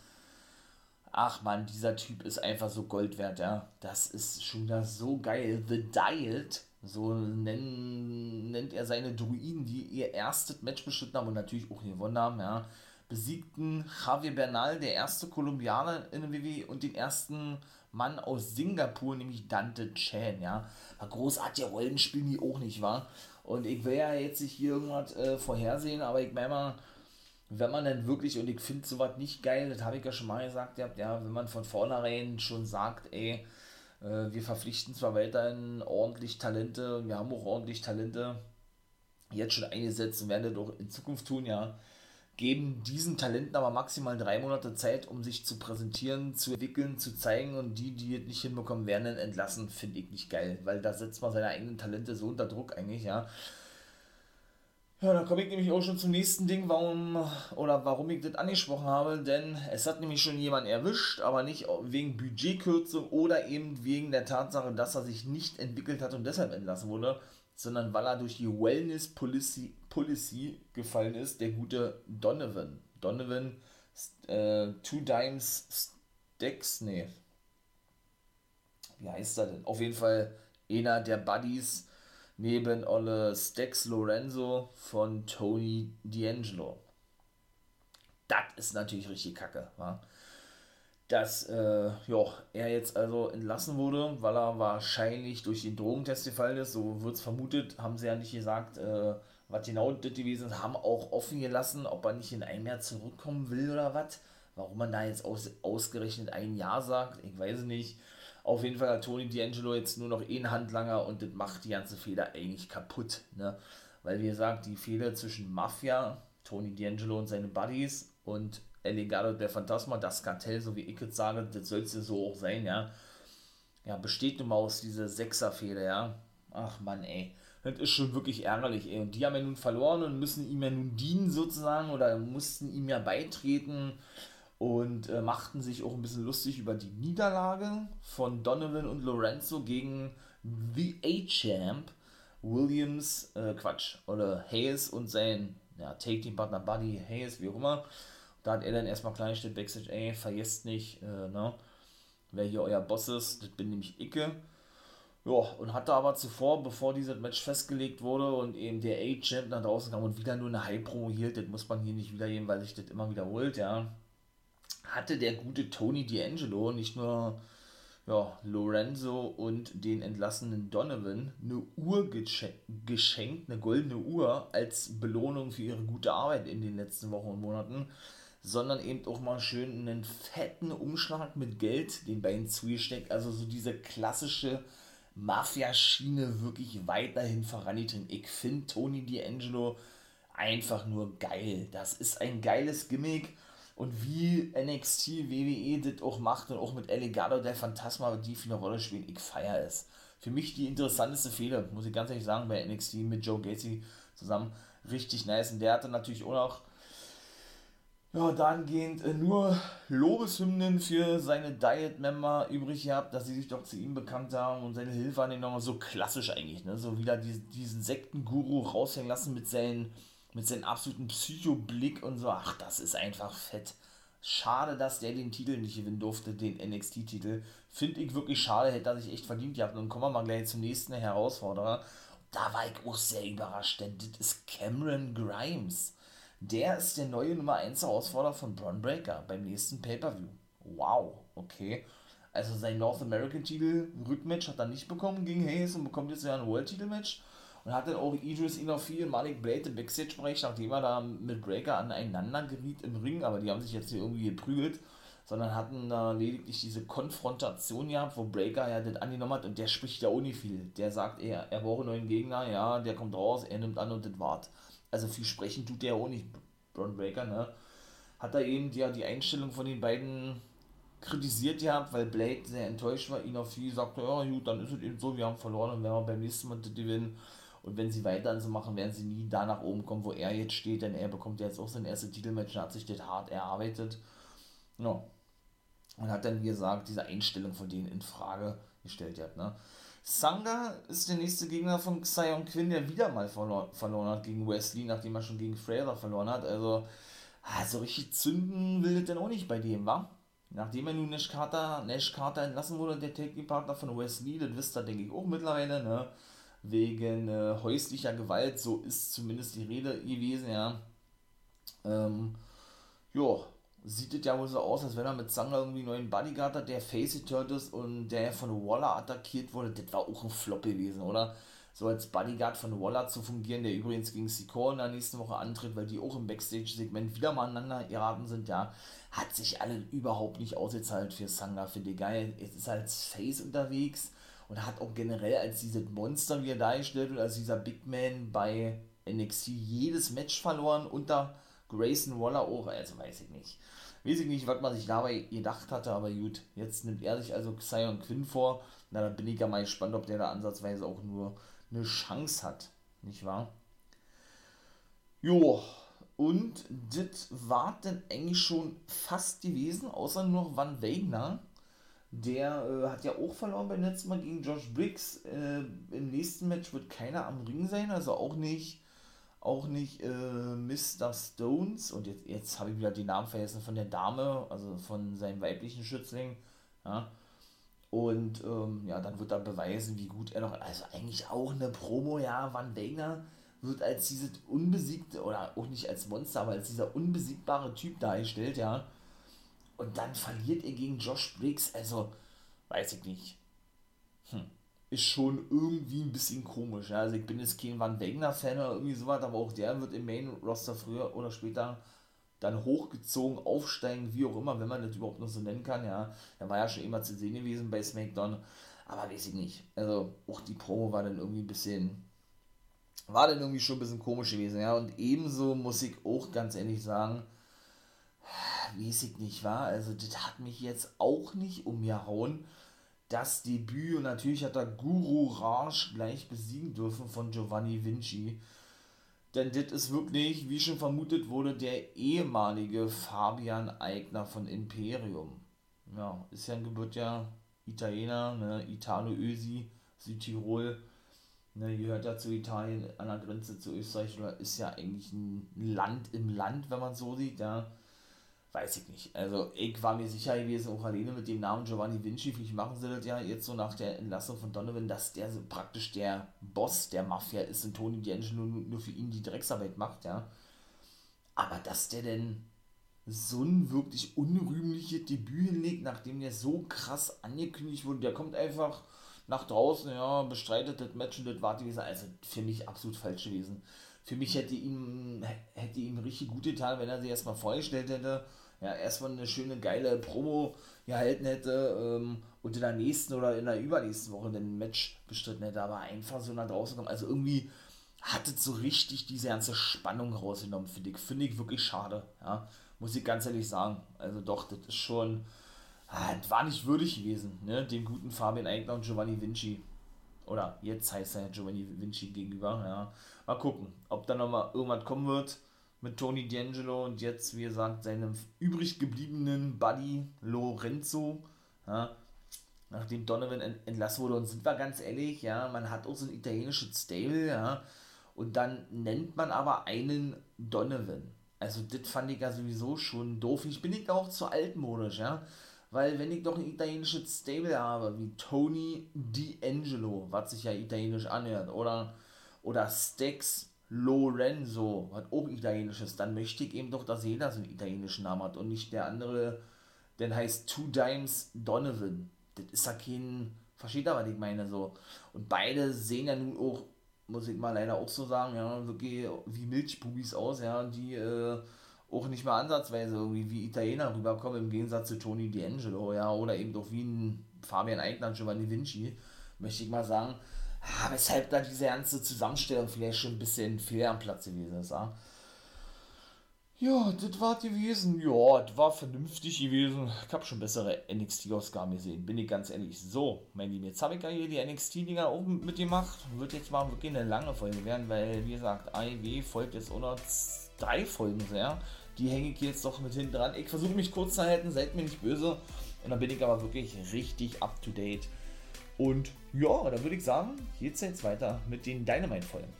Ach man, dieser Typ ist einfach so Gold wert, ja. Das ist schon wieder so geil. The Diet, so nennen, nennt er seine Druiden, die ihr erstes Match bestritten haben und natürlich auch gewonnen haben, ja. Besiegten Javier Bernal, der erste Kolumbianer in der WWE und den ersten Mann aus Singapur, nämlich Dante Chan, ja. Großartige Rollen spielen die auch nicht, war. Und ich will ja jetzt nicht hier irgendwas äh, vorhersehen, aber ich meine mal, wenn man dann wirklich, und ich finde sowas nicht geil, das habe ich ja schon mal gesagt, ja, wenn man von vornherein schon sagt, ey, äh, wir verpflichten zwar weiterhin ordentlich Talente, wir haben auch ordentlich Talente jetzt schon eingesetzt und werden das auch in Zukunft tun, ja, geben diesen Talenten aber maximal drei Monate Zeit, um sich zu präsentieren, zu entwickeln, zu zeigen. Und die, die es nicht hinbekommen, werden dann entlassen, finde ich nicht geil, weil da setzt man seine eigenen Talente so unter Druck eigentlich, ja. Ja, da komme ich nämlich auch schon zum nächsten Ding, warum oder warum ich das angesprochen habe, denn es hat nämlich schon jemand erwischt, aber nicht wegen Budgetkürzung oder eben wegen der Tatsache, dass er sich nicht entwickelt hat und deshalb entlassen wurde, sondern weil er durch die Wellness Policy Policy gefallen ist, der gute Donovan. Donovan, äh, Two Dimes Stacks, nee. Wie heißt er denn? Auf jeden Fall einer der Buddies neben Olle Stex Lorenzo von Tony D'Angelo. Das ist natürlich richtig kacke, wa? dass äh, jo, er jetzt also entlassen wurde, weil er wahrscheinlich durch den Drogentest gefallen ist. So wird es vermutet, haben sie ja nicht gesagt, äh, was genau das gewesen ist, haben auch offen gelassen, ob er nicht in einem Jahr zurückkommen will oder was. Warum man da jetzt aus, ausgerechnet ein Jahr sagt, ich weiß nicht. Auf jeden Fall hat Tony D'Angelo jetzt nur noch einen Handlanger und das macht die ganze Fehler eigentlich kaputt. Ne? Weil, wie gesagt, die Fehler zwischen Mafia, Tony D'Angelo und seine Buddies und El Legado der Phantasma, das Kartell, so wie ich jetzt sage, das soll es ja so auch sein, ja. Ja, besteht nun mal aus dieser Sechserfehler, ja. Ach man, ey das ist schon wirklich ärgerlich. Ey. Und die haben ja nun verloren und müssen ihm ja nun dienen sozusagen oder mussten ihm ja beitreten und äh, machten sich auch ein bisschen lustig über die Niederlage von Donovan und Lorenzo gegen The A-Champ, Williams, äh, Quatsch, oder Hayes und sein ja, Take-Team-Partner Buddy Hayes, wie auch immer. Da hat er dann erstmal kleingestellt, Backstage, ey, vergesst nicht, äh, ne, wer hier euer Boss ist, das bin nämlich Icke. Ja, und hatte aber zuvor, bevor dieses Match festgelegt wurde und eben der A-Champ nach draußen kam und wieder nur eine High-Promo hielt, das muss man hier nicht wiedergeben, weil sich das immer wiederholt, ja, hatte der gute Tony D'Angelo nicht nur ja, Lorenzo und den entlassenen Donovan eine Uhr geschenkt, eine goldene Uhr als Belohnung für ihre gute Arbeit in den letzten Wochen und Monaten, sondern eben auch mal schön einen fetten Umschlag mit Geld den beiden zugesteckt, also so diese klassische Mafia-Schiene wirklich weiterhin vorangetrieben. Ich finde Tony D'Angelo einfach nur geil. Das ist ein geiles Gimmick. Und wie NXT, WWE das auch macht und auch mit Elegado der Phantasma, die für eine Rolle spielen, ich feiere es. Für mich die interessanteste Fehler, muss ich ganz ehrlich sagen, bei NXT mit Joe Gacy zusammen. Richtig nice. Und der hatte natürlich auch noch ja, dahingehend äh, nur Lobeshymnen für seine Diet-Member übrig gehabt, dass sie sich doch zu ihm bekannt haben und seine Hilfe angenommen haben. So klassisch eigentlich, ne? So wieder die, diesen Sektenguru raushängen lassen mit seinen, mit seinem absoluten Psychoblick und so. Ach, das ist einfach fett. Schade, dass der den Titel nicht gewinnen durfte, den NXT-Titel. Finde ich wirklich schade, hätte er sich echt verdient gehabt. Und kommen wir mal gleich zum nächsten Herausforderer. da war ich auch sehr überrascht, denn das ist Cameron Grimes. Der ist der neue Nummer 1 Herausforderer von Braun Breaker beim nächsten Pay-Per-View. Wow, okay. Also sein North American Titel Rückmatch hat er nicht bekommen gegen Hayes und bekommt jetzt ja ein World Titel Match und hat dann auch Idris Inofi und Malik Blade im Backstage-Bereich, nachdem er da mit Breaker aneinander geriet im Ring, aber die haben sich jetzt hier irgendwie geprügelt, sondern hatten da lediglich diese Konfrontation gehabt, wo Breaker ja das angenommen hat und der spricht ja auch nicht viel. Der sagt, er, er braucht einen neuen Gegner, ja, der kommt raus, er nimmt an und das wart. Also viel sprechen tut der auch nicht, Braun Breaker, ne? Hat er eben ja die Einstellung von den beiden kritisiert gehabt, weil Blade sehr enttäuscht war. Inofi sagte, ja gut, dann ist es eben so, wir haben verloren und werden wir beim nächsten Mal gewinnen. Und wenn sie weiter so machen, werden sie nie da nach oben kommen, wo er jetzt steht, denn er bekommt jetzt auch sein erstes Titelmatch und hat sich das hart erarbeitet. Ja. Und hat dann, wie gesagt, diese Einstellung von denen in Frage gestellt hat. Ne? Sanga ist der nächste Gegner von Xion Quinn, der wieder mal verlor verloren hat gegen Wesley, nachdem er schon gegen Fraser verloren hat. Also, also richtig zünden will das denn auch nicht bei dem, wa? Nachdem er nun Nash Carter, Nash Carter entlassen wurde, der Take-Partner von Wesley, das wisst ihr, denke ich, auch mittlerweile, ne? wegen äh, häuslicher Gewalt, so ist zumindest die Rede gewesen, ja. Ähm, jo, sieht es ja wohl so aus, als wenn er mit Zanger irgendwie einen neuen Bodyguard hat, der Facey Turd ist und der von Waller attackiert wurde. Das war auch ein Flop gewesen, oder? So als Bodyguard von Waller zu fungieren, der übrigens gegen Sikoa in der nächsten Woche antritt, weil die auch im Backstage-Segment wieder mal aneinander geraten sind, ja, hat sich alle überhaupt nicht ausgezahlt für Sanga, für die geil. Es ist als Face unterwegs und hat auch generell als dieses Monster, wie er dargestellt wird, als dieser Big Man bei NXT jedes Match verloren, unter Grayson Waller auch, also weiß ich nicht. Weiß ich nicht, was man sich dabei gedacht hatte, aber gut, jetzt nimmt er sich also Xion Quinn vor, na dann bin ich ja mal gespannt, ob der da ansatzweise auch nur eine Chance hat, nicht wahr? Jo, und das war dann eigentlich schon fast gewesen, außer nur Van Wegner der äh, hat ja auch verloren beim letzten Mal gegen Josh Briggs. Äh, Im nächsten Match wird keiner am Ring sein, also auch nicht, auch nicht äh, Mr. Stones. Und jetzt, jetzt habe ich wieder den Namen vergessen von der Dame, also von seinem weiblichen Schützling. Ja. Und ähm, ja, dann wird er beweisen, wie gut er noch. Also eigentlich auch eine Promo, ja, Van Wegner wird als dieses unbesiegte, oder auch nicht als Monster, aber als dieser unbesiegbare Typ dargestellt, ja und dann verliert er gegen Josh Briggs. Also, weiß ich nicht. Hm. Ist schon irgendwie ein bisschen komisch. Ja? Also, ich bin jetzt kein Van Wegner-Fan oder irgendwie sowas, aber auch der wird im Main-Roster früher oder später dann hochgezogen, aufsteigen, wie auch immer, wenn man das überhaupt noch so nennen kann. Ja, er war ja schon immer zu sehen gewesen bei SmackDown, aber weiß ich nicht. Also, auch die Promo war dann irgendwie ein bisschen. War dann irgendwie schon ein bisschen komisch gewesen, ja. Und ebenso muss ich auch ganz ehrlich sagen, weiß ich nicht, war. Also, das hat mich jetzt auch nicht umgehauen. Das Debüt, und natürlich hat er Guru Raj gleich besiegen dürfen von Giovanni Vinci. Denn das ist wirklich, wie schon vermutet wurde, der ehemalige Fabian Eigner von Imperium. Ja, ist ja ein Geburt Italiener, ne, Italo Ösi, Südtirol. Ne, gehört ja zu Italien an der Grenze zu Österreich oder ist ja eigentlich ein Land im Land, wenn man so sieht, ja weiß ich nicht. Also ich war mir sicher gewesen, auch alleine mit dem Namen Giovanni Vinci, vielleicht machen sie das ja jetzt so nach der Entlassung von Donovan, dass der so praktisch der Boss der Mafia ist und Tony D'Angelo nur, für ihn die Drecksarbeit macht, ja. Aber dass der denn so ein wirklich unrühmliches Debüt hinlegt, nachdem der so krass angekündigt wurde, der kommt einfach nach draußen, ja, bestreitet das Match und das war gewesen. Also für mich absolut falsch gewesen. Für mich hätte ihm, hätte ihm richtig gut getan, wenn er sich erstmal vorgestellt hätte ja, erstmal eine schöne, geile Promo gehalten hätte ähm, und in der nächsten oder in der übernächsten Woche ein Match bestritten hätte, aber einfach so nach draußen kommen. Also irgendwie hat es so richtig diese ganze Spannung rausgenommen, finde ich. Finde ich wirklich schade, ja. Muss ich ganz ehrlich sagen. Also doch, das ist schon, ah, das war nicht würdig gewesen, ne, dem guten Fabian Eigner und Giovanni Vinci. Oder jetzt heißt er Giovanni Vinci gegenüber, ja. Mal gucken, ob da nochmal irgendwas kommen wird mit Tony D'Angelo und jetzt, wie gesagt, seinem übrig gebliebenen Buddy Lorenzo. Ja, nachdem Donovan entlassen wurde. Und sind wir ganz ehrlich, ja, man hat auch so ein italienisches Stable, ja, und dann nennt man aber einen Donovan. Also, das fand ich ja sowieso schon doof. Ich bin nicht auch zu altmodisch, ja. Weil, wenn ich doch ein italienisches Stable habe, wie Tony D'Angelo, was sich ja italienisch anhört, oder oder Stex Lorenzo, was auch italienisch ist, dann möchte ich eben doch, dass jeder so einen italienischen Namen hat und nicht der andere, der heißt Two Dimes Donovan. Das ist ja kein, versteht ihr, was ich meine, so. Und beide sehen ja nun auch, muss ich mal leider auch so sagen, ja, wirklich wie Milchbubis aus, ja, die äh, auch nicht mehr ansatzweise irgendwie wie Italiener rüberkommen, im Gegensatz zu Tony D'Angelo, ja, oder eben doch wie ein Fabian Eichner, Giovanni Vinci, möchte ich mal sagen, ah, weshalb da diese ganze Zusammenstellung vielleicht schon ein bisschen fehl am Platz gewesen ist, ja. Ja, das war gewesen. Ja, das war vernünftig gewesen. Ich habe schon bessere NXT-Ausgaben gesehen, bin ich ganz ehrlich. So, mein Lieben, jetzt habe ich ja hier die NXT-Liga oben mitgemacht. Wird jetzt mal wirklich eine lange Folge werden, weil, wie gesagt, AEW folgt jetzt noch drei Folgen sehr. Die hänge ich jetzt doch mit hinten dran. Ich versuche mich kurz zu halten, seid mir nicht böse. Und dann bin ich aber wirklich richtig up to date. Und ja, dann würde ich sagen, geht's jetzt weiter mit den Dynamite-Folgen.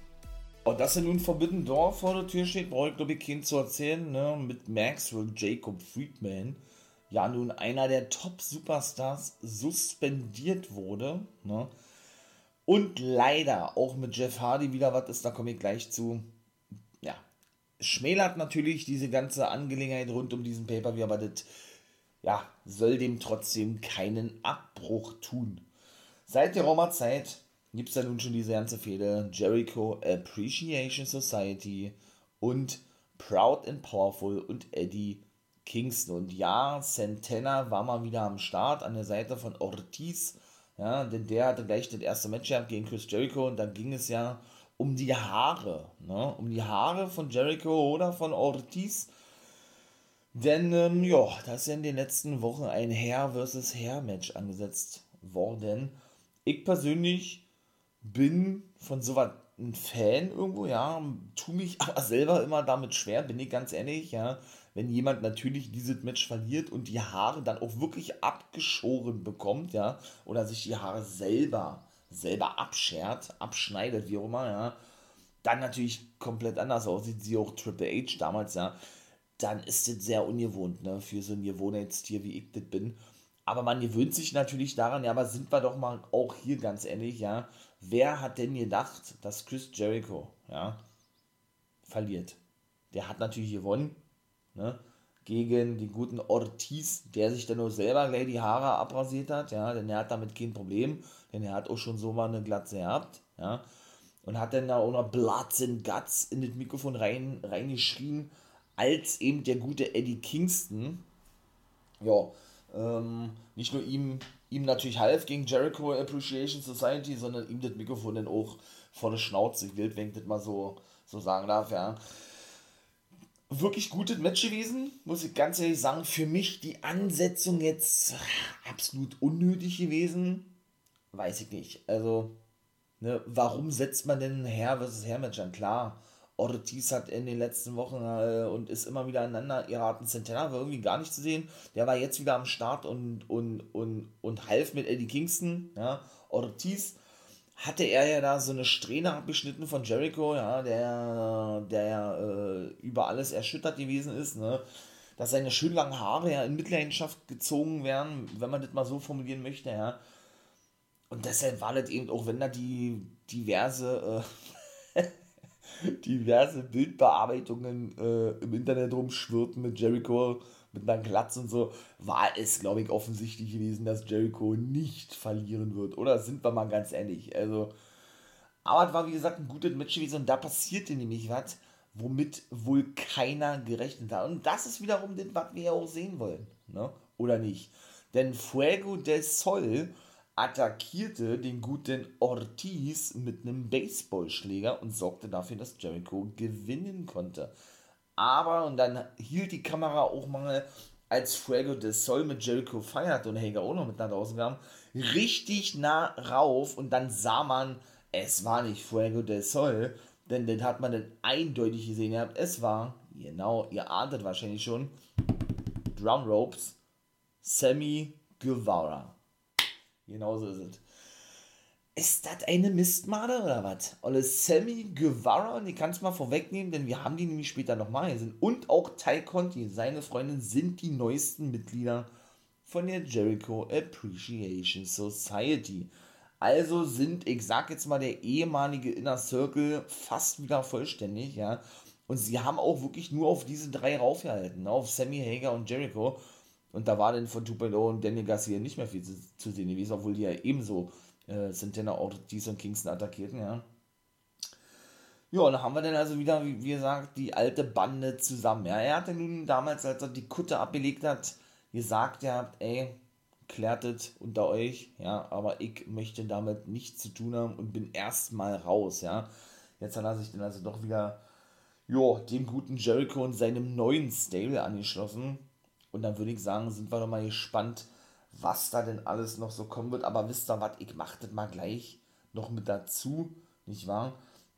Und dass er nun Forbidden Door vor der Tür steht, brauche ich glaube ich keinen zu erzählen, ne? Mit Maxwell Jacob Friedman, ja nun einer der Top-Superstars suspendiert wurde, ne? Und leider auch mit Jeff Hardy wieder was ist, da komme ich gleich zu. Ja, schmälert natürlich diese ganze Angelegenheit rund um diesen Paper, aber das ja, soll dem trotzdem keinen Abbruch tun. Seit der Roma-Zeit gibt es da nun schon diese ganze Fehde Jericho Appreciation Society und Proud and Powerful und Eddie Kingston. Und ja, Santana war mal wieder am Start an der Seite von Ortiz. Ja, denn der hatte gleich das erste Match gegen Chris Jericho und da ging es ja um die Haare. Ne? Um die Haare von Jericho oder von Ortiz. Denn, ähm, ja, da ist ja in den letzten Wochen ein Herr versus Herr Match angesetzt worden. Ich persönlich bin von sowas ein Fan irgendwo, ja, tu mich aber selber immer damit schwer, bin ich ganz ehrlich, ja, wenn jemand natürlich dieses Match verliert und die Haare dann auch wirklich abgeschoren bekommt, ja, oder sich die Haare selber, selber abschert, abschneidet, wie auch immer, ja, dann natürlich komplett anders aussieht, sie auch Triple H damals, ja, dann ist das sehr ungewohnt, ne, für so ein Gewohnheitstier, wie ich das bin. Aber man gewöhnt sich natürlich daran, ja, aber sind wir doch mal auch hier ganz ehrlich, ja, wer hat denn gedacht, dass Chris Jericho, ja, verliert? Der hat natürlich gewonnen, ne, gegen den guten Ortiz, der sich dann auch selber gleich die Haare abrasiert hat, ja, denn er hat damit kein Problem, denn er hat auch schon so mal eine Glatze gehabt, ja, und hat dann da auch noch Bloods and Guts in das Mikrofon rein, reingeschrien, als eben der gute Eddie Kingston, ja, ähm, nicht nur ihm, ihm natürlich half gegen Jericho Appreciation Society, sondern ihm das Mikrofon dann auch vor Schnauze wild, wenn ich das mal so, so sagen darf, ja. Wirklich gutes Match gewesen, muss ich ganz ehrlich sagen. Für mich die Ansetzung jetzt absolut unnötig gewesen. Weiß ich nicht. Also, ne, warum setzt man denn Herr versus Herr Match an? Klar, Ortiz hat in den letzten Wochen äh, und ist immer wieder aneinander geraten. Centena war irgendwie gar nicht zu sehen. Der war jetzt wieder am Start und, und, und, und half mit Eddie Kingston. Ja. Ortiz hatte er ja da so eine Strähne abgeschnitten von Jericho, ja, der, der äh, über alles erschüttert gewesen ist, ne? dass seine schön langen Haare ja in Mitleidenschaft gezogen werden, wenn man das mal so formulieren möchte, ja. Und deshalb war das eben, auch wenn da die diverse äh, diverse Bildbearbeitungen äh, im Internet rumschwirrten mit Jericho mit einer Glatze und so, war es, glaube ich, offensichtlich gewesen, dass Jericho nicht verlieren wird. Oder sind wir mal ganz ehrlich. Also, aber es war, wie gesagt, ein gutes Match gewesen und da passierte nämlich was, womit wohl keiner gerechnet hat. Und das ist wiederum das, was wir ja auch sehen wollen. Ne? Oder nicht? Denn Fuego del Sol attackierte den guten Ortiz mit einem Baseballschläger und sorgte dafür, dass Jericho gewinnen konnte. Aber, und dann hielt die Kamera auch mal, als Fuego de Sol mit Jericho feiert und Hager auch noch mit nach draußen kam, richtig nah rauf und dann sah man, es war nicht Fuego de Sol, denn den hat man dann eindeutig gesehen es war, genau, ihr ahntet wahrscheinlich schon, Drum Ropes, Sammy Guevara. Genauso ist es. Ist das eine Mistmade oder was? Olle Sammy Guevara, die kannst du mal vorwegnehmen, denn wir haben die nämlich später nochmal gesehen. Und auch Ty Conti, seine Freundin, sind die neuesten Mitglieder von der Jericho Appreciation Society. Also sind, ich sag jetzt mal, der ehemalige Inner Circle fast wieder vollständig, ja. Und sie haben auch wirklich nur auf diese drei raufgehalten, ne? auf Sammy Hager und Jericho. Und da war dann von Tupelo und Daniel Garcia nicht mehr viel zu, zu sehen gewesen, obwohl die ja ebenso äh, Santana Ortiz und Kingston attackierten, ja. Ja, und dann haben wir dann also wieder, wie, wie gesagt, die alte Bande zusammen. Ja, er hatte nun damals, als er die Kutte abgelegt hat, gesagt, ja, ey, klärtet unter euch, ja, aber ich möchte damit nichts zu tun haben und bin erstmal raus, ja. Jetzt hat er sich dann also doch wieder, jo, dem guten Jericho und seinem neuen Stable angeschlossen. Und dann würde ich sagen, sind wir doch mal gespannt, was da denn alles noch so kommen wird. Aber wisst ihr was, ich mache das mal gleich noch mit dazu, nicht wahr?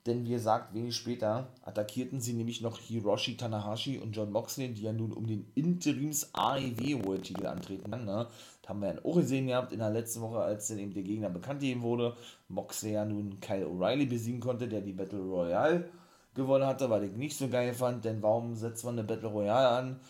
Denn wie gesagt, wenig später attackierten sie nämlich noch Hiroshi Tanahashi und John Moxley, die ja nun um den Interims AEW World Titel antreten. Ne? Das haben wir ja auch gesehen gehabt in der letzten Woche, als dann eben der Gegner bekannt gegeben wurde. Moxley ja nun Kyle O'Reilly besiegen konnte, der die Battle Royale gewonnen hatte, weil ich nicht so geil fand, denn warum setzt man eine Battle Royale an,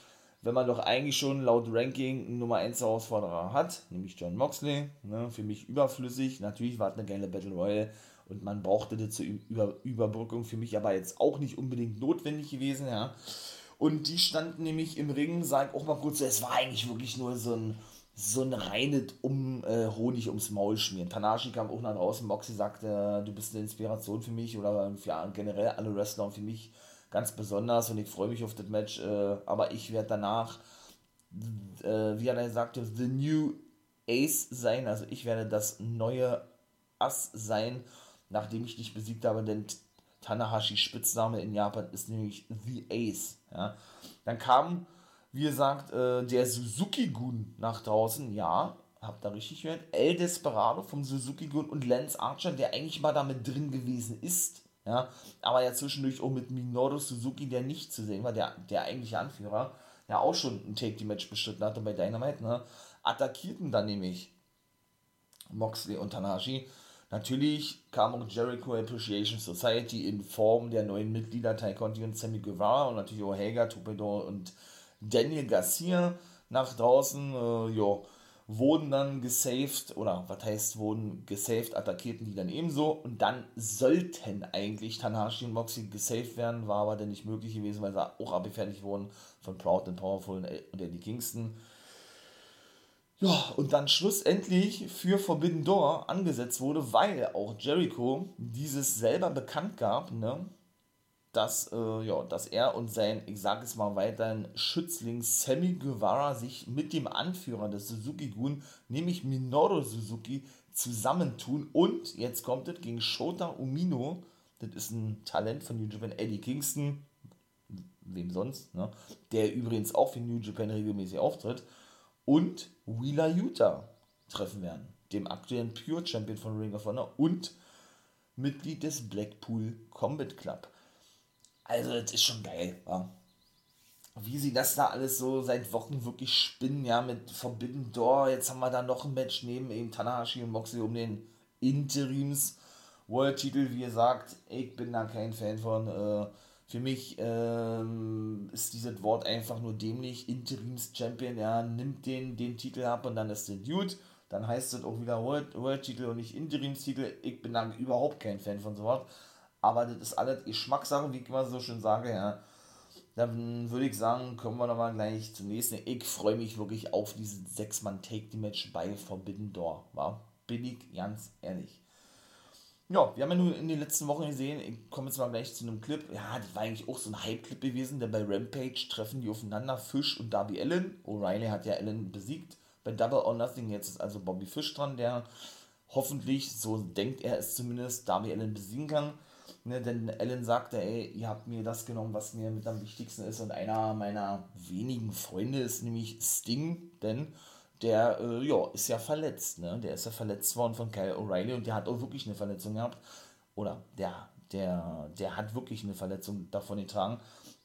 wenn man doch eigentlich schon laut Ranking einen Nummer 1 Herausforderer hat, nämlich John Moxley, ne? für mich überflüssig, natürlich war es eine geile Battle Royale, und man brauchte das zur Über Überbrückung für mich aber jetzt auch nicht unbedingt notwendig gewesen, ja. Und die standen nämlich im Ring, sag auch mal kurz, es war eigentlich wirklich nur so ein, so ein reines um, äh, Honig ums Maul schmieren. Tanashi kam auch nach draußen, Moxie sagte, du bist eine Inspiration für mich oder für generell alle Wrestler und für mich ganz besonders und ich freue mich auf das Match, äh, aber ich werde danach, äh, wie er sagte, The New Ace sein, also ich werde das neue Ass sein nachdem ich dich besiegt habe, denn Tanahashis Spitzname in Japan ist nämlich The Ace. Ja. Dann kam, wie gesagt, äh, der Suzuki-Gun nach draußen. Ja, habt ihr richtig gehört. El Desperado vom Suzuki-Gun und Lance Archer, der eigentlich mal damit drin gewesen ist. Ja, aber ja zwischendurch auch mit Minoru Suzuki, der nicht zu sehen war, der, der eigentliche Anführer, der auch schon ein Take-the-Match bestritten hatte bei Dynamite, ne, attackierten dann nämlich Moxley und Tanahashi Natürlich kam auch Jericho Appreciation Society in Form der neuen Mitglieder Ty Conti und Sammy Guevara und natürlich auch Hager, Tupedo und Daniel Garcia nach draußen. Äh, wurden dann gesaved, oder was heißt wurden gesaved, attackierten die dann ebenso. Und dann sollten eigentlich Tanahashi und Moxie gesaved werden, war aber dann nicht möglich gewesen, weil sie auch abgefertigt wurden von Proud and Powerful und Eddie Kingston. Ja, und dann schlussendlich für Forbidden Door angesetzt wurde, weil auch Jericho dieses selber bekannt gab, ne? Dass, äh, ja, dass er und sein, ich sage es mal weiterhin, Schützling Sammy Guevara sich mit dem Anführer des Suzuki-Gun, nämlich Minoru Suzuki, zusammentun. Und, jetzt kommt es, gegen Shota Umino, das ist ein Talent von New Japan, Eddie Kingston, wem sonst, ne? der übrigens auch für New Japan regelmäßig auftritt, und Wheeler Utah treffen werden, dem aktuellen Pure Champion von Ring of Honor und Mitglied des Blackpool Combat Club. Also, das ist schon geil, ja. Wie sie das da alles so seit Wochen wirklich spinnen, ja, mit Forbidden Door. Jetzt haben wir da noch ein Match neben eben Tanahashi und Moxley um den Interims World Titel. Wie gesagt, ich bin da kein Fan von. Äh, für mich ähm, ist dieses Wort einfach nur dämlich. Interims-Champion, ja, nimmt den, den Titel ab und dann ist der Dude. Dann heißt es auch wieder World-Titel und nicht Interimstitel. Ich bin da überhaupt kein Fan von so Wort. Aber das ist alles Geschmackssache, wie ich immer so schön sage, ja. Dann würde ich sagen, kommen wir nochmal gleich zum nächsten. Ich freue mich wirklich auf diesen 6-Mann-Take-Match bei Forbidden Door. War? Ich ganz ehrlich ja, wir haben ja nur in den letzten Wochen gesehen, ich komme jetzt mal gleich zu einem Clip, ja, das war eigentlich auch so ein Hype-Clip gewesen, denn bei Rampage treffen die aufeinander Fish und Darby Allen. O'Reilly hat ja Allen besiegt. Bei Double or Nothing jetzt ist also Bobby Fish dran, der hoffentlich, so denkt er es zumindest, Darby Allen besiegen kann. Ne, denn Allen sagte, ey, ihr habt mir das genommen, was mir mit am wichtigsten ist und einer meiner wenigen Freunde ist nämlich Sting, denn der äh, ja, ist ja verletzt, ne? Der ist ja verletzt worden von Kyle O'Reilly und der hat auch wirklich eine Verletzung gehabt. Oder der, der, der hat wirklich eine Verletzung davon getragen,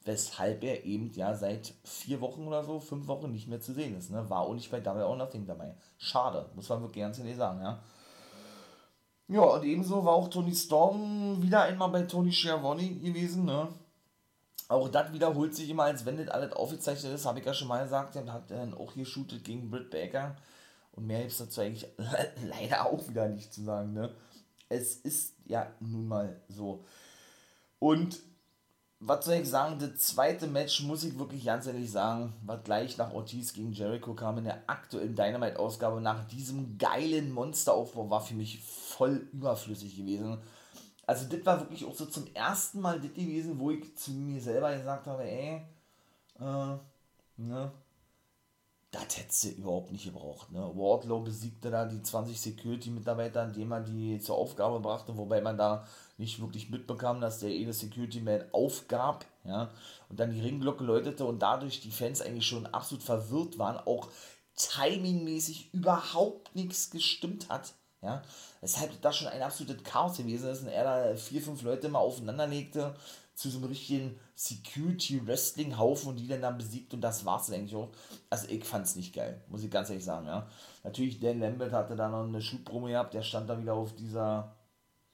weshalb er eben ja seit vier Wochen oder so, fünf Wochen nicht mehr zu sehen ist. Ne? War auch nicht bei Double or Nothing dabei. Schade, muss man wirklich ganz ehrlich sagen, ja. Ja, und ebenso war auch Tony Storm wieder einmal bei Tony Schiavone gewesen, ne? Auch das wiederholt sich immer, als wenn das alles aufgezeichnet ist, habe ich ja schon mal gesagt. Er hat dann auch hier shootet gegen Britt Baker. Und mehr gibt es dazu eigentlich leider auch wieder nicht zu sagen. Ne? Es ist ja nun mal so. Und was soll ich sagen, das zweite Match muss ich wirklich ganz ehrlich sagen, was gleich nach Ortiz gegen Jericho kam in der aktuellen Dynamite-Ausgabe nach diesem geilen Monsteraufbau, war für mich voll überflüssig gewesen. Also das war wirklich auch so zum ersten Mal das gewesen, wo ich zu mir selber gesagt habe, ey, äh, ne, das hättest du überhaupt nicht gebraucht. Ne? Wardlow besiegte da die 20 Security-Mitarbeiter, indem er die zur Aufgabe brachte, wobei man da nicht wirklich mitbekam, dass der eine Security-Man aufgab, ja, und dann die Ringglocke läutete und dadurch die Fans eigentlich schon absolut verwirrt waren, auch timingmäßig überhaupt nichts gestimmt hat, ja, weshalb das schon ein absolutes Chaos gewesen ist und er da vier, fünf Leute mal aufeinander legte zu so einem richtigen Security-Wrestling-Haufen und die dann, dann besiegt und das war's dann eigentlich auch. Also ich fand's nicht geil, muss ich ganz ehrlich sagen, ja. Natürlich, Dan Lambert hatte da noch eine Schubpromo gehabt, der stand da wieder auf dieser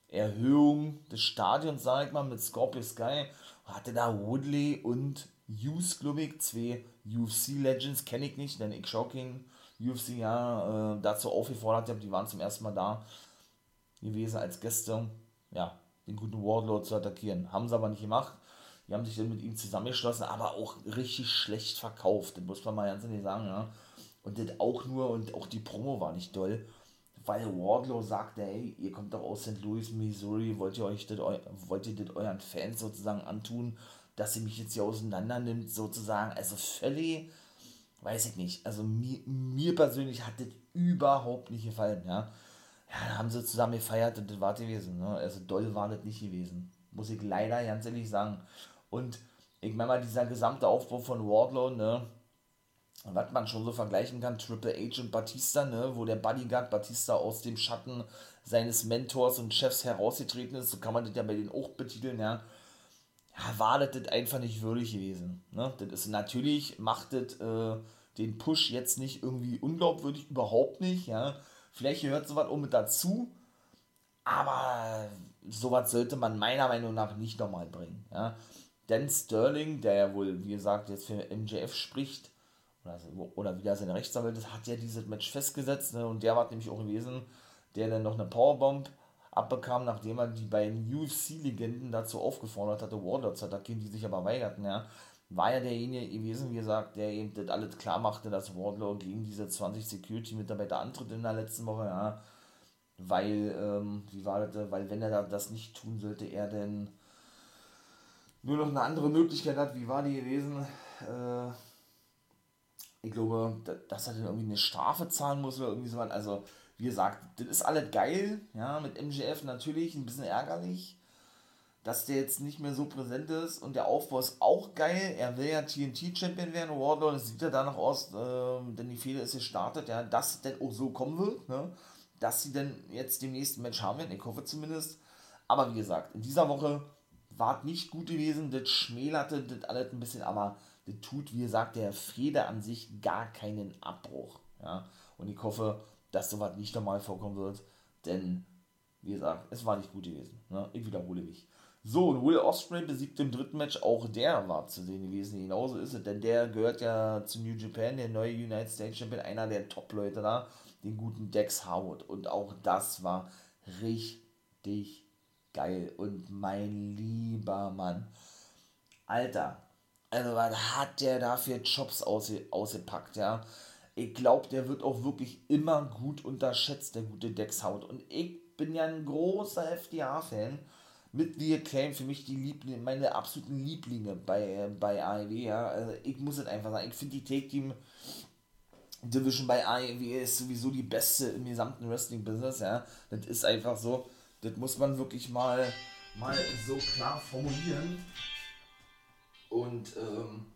Erhöhung des Stadions, sag ich mal, mit Scorpio Sky. Hatte da Woodley und Hughes, glaube ich, zwei UFC-Legends, kenne ich nicht, denn ich Shocking UFC ja äh, dazu aufgefordert habe, die waren zum ersten Mal da gewesen als Gäste, ja, den guten Wardlord zu attackieren. Haben sie aber nicht gemacht. Die haben sich dann mit ihm zusammengeschlossen, aber auch richtig schlecht verkauft. Das muss man mal ganz ehrlich sagen, ja. Und das auch nur, und auch die Promo war nicht doll weil Wardlow sagte, ey, ihr kommt doch aus St. Louis, Missouri, wollt ihr euch das, wollt ihr das euren Fans sozusagen antun, dass sie mich jetzt hier auseinander nimmt, sozusagen, also völlig, weiß ich nicht, also mir, mir persönlich hat das überhaupt nicht gefallen, ja. Ja, da haben sie zusammen gefeiert und das war gewesen, ne? also doll war das nicht gewesen, muss ich leider ganz ehrlich sagen. Und ich meine mal, dieser gesamte Aufbau von Wardlow, ne, was man schon so vergleichen kann, Triple H und Batista, ne, wo der Bodyguard Batista aus dem Schatten seines Mentors und Chefs herausgetreten ist, so kann man das ja bei denen auch betiteln, ja. Ja, war das, das einfach nicht würdig gewesen. Ne? Das ist natürlich, macht das äh, den Push jetzt nicht irgendwie unglaubwürdig, überhaupt nicht, ja. Vielleicht gehört sowas auch mit dazu, aber sowas sollte man meiner Meinung nach nicht nochmal bringen, ja. Denn Sterling, der ja wohl, wie gesagt, jetzt für MJF spricht, oder, oder wieder seine Rechtsanwalt hat ja dieses Match festgesetzt. Ne? Und der war nämlich auch gewesen, der dann noch eine Powerbomb abbekam, nachdem er die beiden UFC-Legenden dazu aufgefordert hatte, Warlords zu attackieren, die sich aber weigerten. Ja? War ja derjenige gewesen, wie gesagt, der eben das alles klar machte, dass Wardlow gegen diese 20 Security-Mitarbeiter antritt in der letzten Woche, ja. Weil, ähm, wie war das, weil wenn er das nicht tun sollte, er denn nur noch eine andere Möglichkeit hat, wie war die gewesen? Äh, ich glaube, dass er dann irgendwie eine Strafe zahlen muss oder irgendwie so. Also, wie gesagt, das ist alles geil, ja, mit MGF natürlich ein bisschen ärgerlich, dass der jetzt nicht mehr so präsent ist und der Aufbau ist auch geil. Er will ja TNT-Champion werden, Wardlow, das sieht ja danach aus, äh, denn die Fehler ist gestartet, ja, dass denn auch so kommen wird, ne, dass sie dann jetzt dem nächsten Match haben werden, ich hoffe zumindest. Aber wie gesagt, in dieser Woche war es nicht gut gewesen, das schmälerte das alles ein bisschen, aber das tut, wie gesagt, der Feder an sich gar keinen Abbruch. Ja? Und ich hoffe, dass sowas nicht nochmal vorkommen wird, denn, wie gesagt, es war nicht gut gewesen. Ne? Ich wiederhole mich. So, und Will Osprey besiegt im dritten Match, auch der war zu sehen gewesen. Genauso ist es, denn der gehört ja zu New Japan, der neue United States Champion, einer der Top-Leute da, den guten Dex Howard. Und auch das war richtig geil. Und mein lieber Mann, Alter, also was hat der da für Jobs ausge ausgepackt, ja. Ich glaube, der wird auch wirklich immer gut unterschätzt, der gute Dexhaut. Und ich bin ja ein großer FDA-Fan. Mit The Acclaim für mich die Lieblinge, meine absoluten Lieblinge bei, bei AEW, ja. Also ich muss es einfach sagen, ich finde die Take Team Division bei AEW ist sowieso die beste im gesamten Wrestling-Business, ja. Das ist einfach so, das muss man wirklich mal, mal so klar formulieren. Und ähm,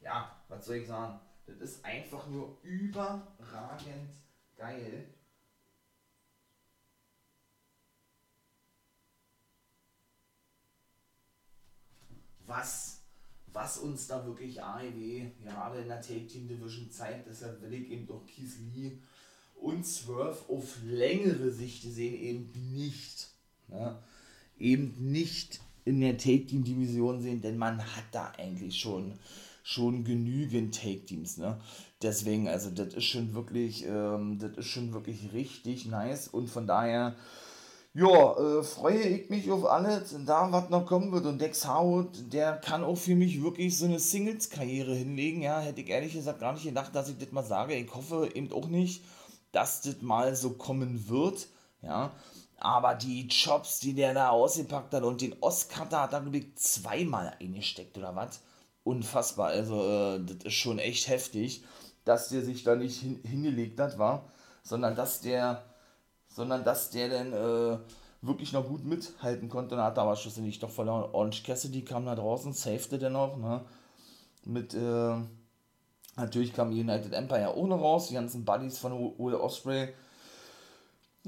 ja, was soll ich sagen? Das ist einfach nur überragend geil. Was, was uns da wirklich AEW gerade in der Take Team Division zeigt, deshalb will ich eben doch Keith Lee und Swerve auf längere Sicht gesehen eben nicht. Ja, eben nicht in der Take Team Division sehen, denn man hat da eigentlich schon schon genügend Take-Teams, ne? Deswegen, also das ist schon wirklich, ähm, das ist schon wirklich richtig nice und von daher, ja, äh, freue ich mich auf alles, da was noch kommen wird. Und Dex Howard, der kann auch für mich wirklich so eine Singles-Karriere hinlegen. Ja, hätte ich ehrlich gesagt gar nicht gedacht, dass ich das mal sage. Ich hoffe eben auch nicht, dass das mal so kommen wird. Ja, aber die Jobs, die der da ausgepackt hat und den Oscar da hat er, glaube ich, zweimal eingesteckt oder was. Unfassbar. Also, äh, das ist schon echt heftig, dass der sich da nicht hin hingelegt hat, war, sondern dass der, sondern dass der dann äh, wirklich noch gut mithalten konnte. Und hat aber schlussendlich doch verloren. Orange Cassidy kam da draußen, safete den noch, ne? Mit, äh, natürlich kam United Empire auch noch raus, die ganzen Buddies von Will Osprey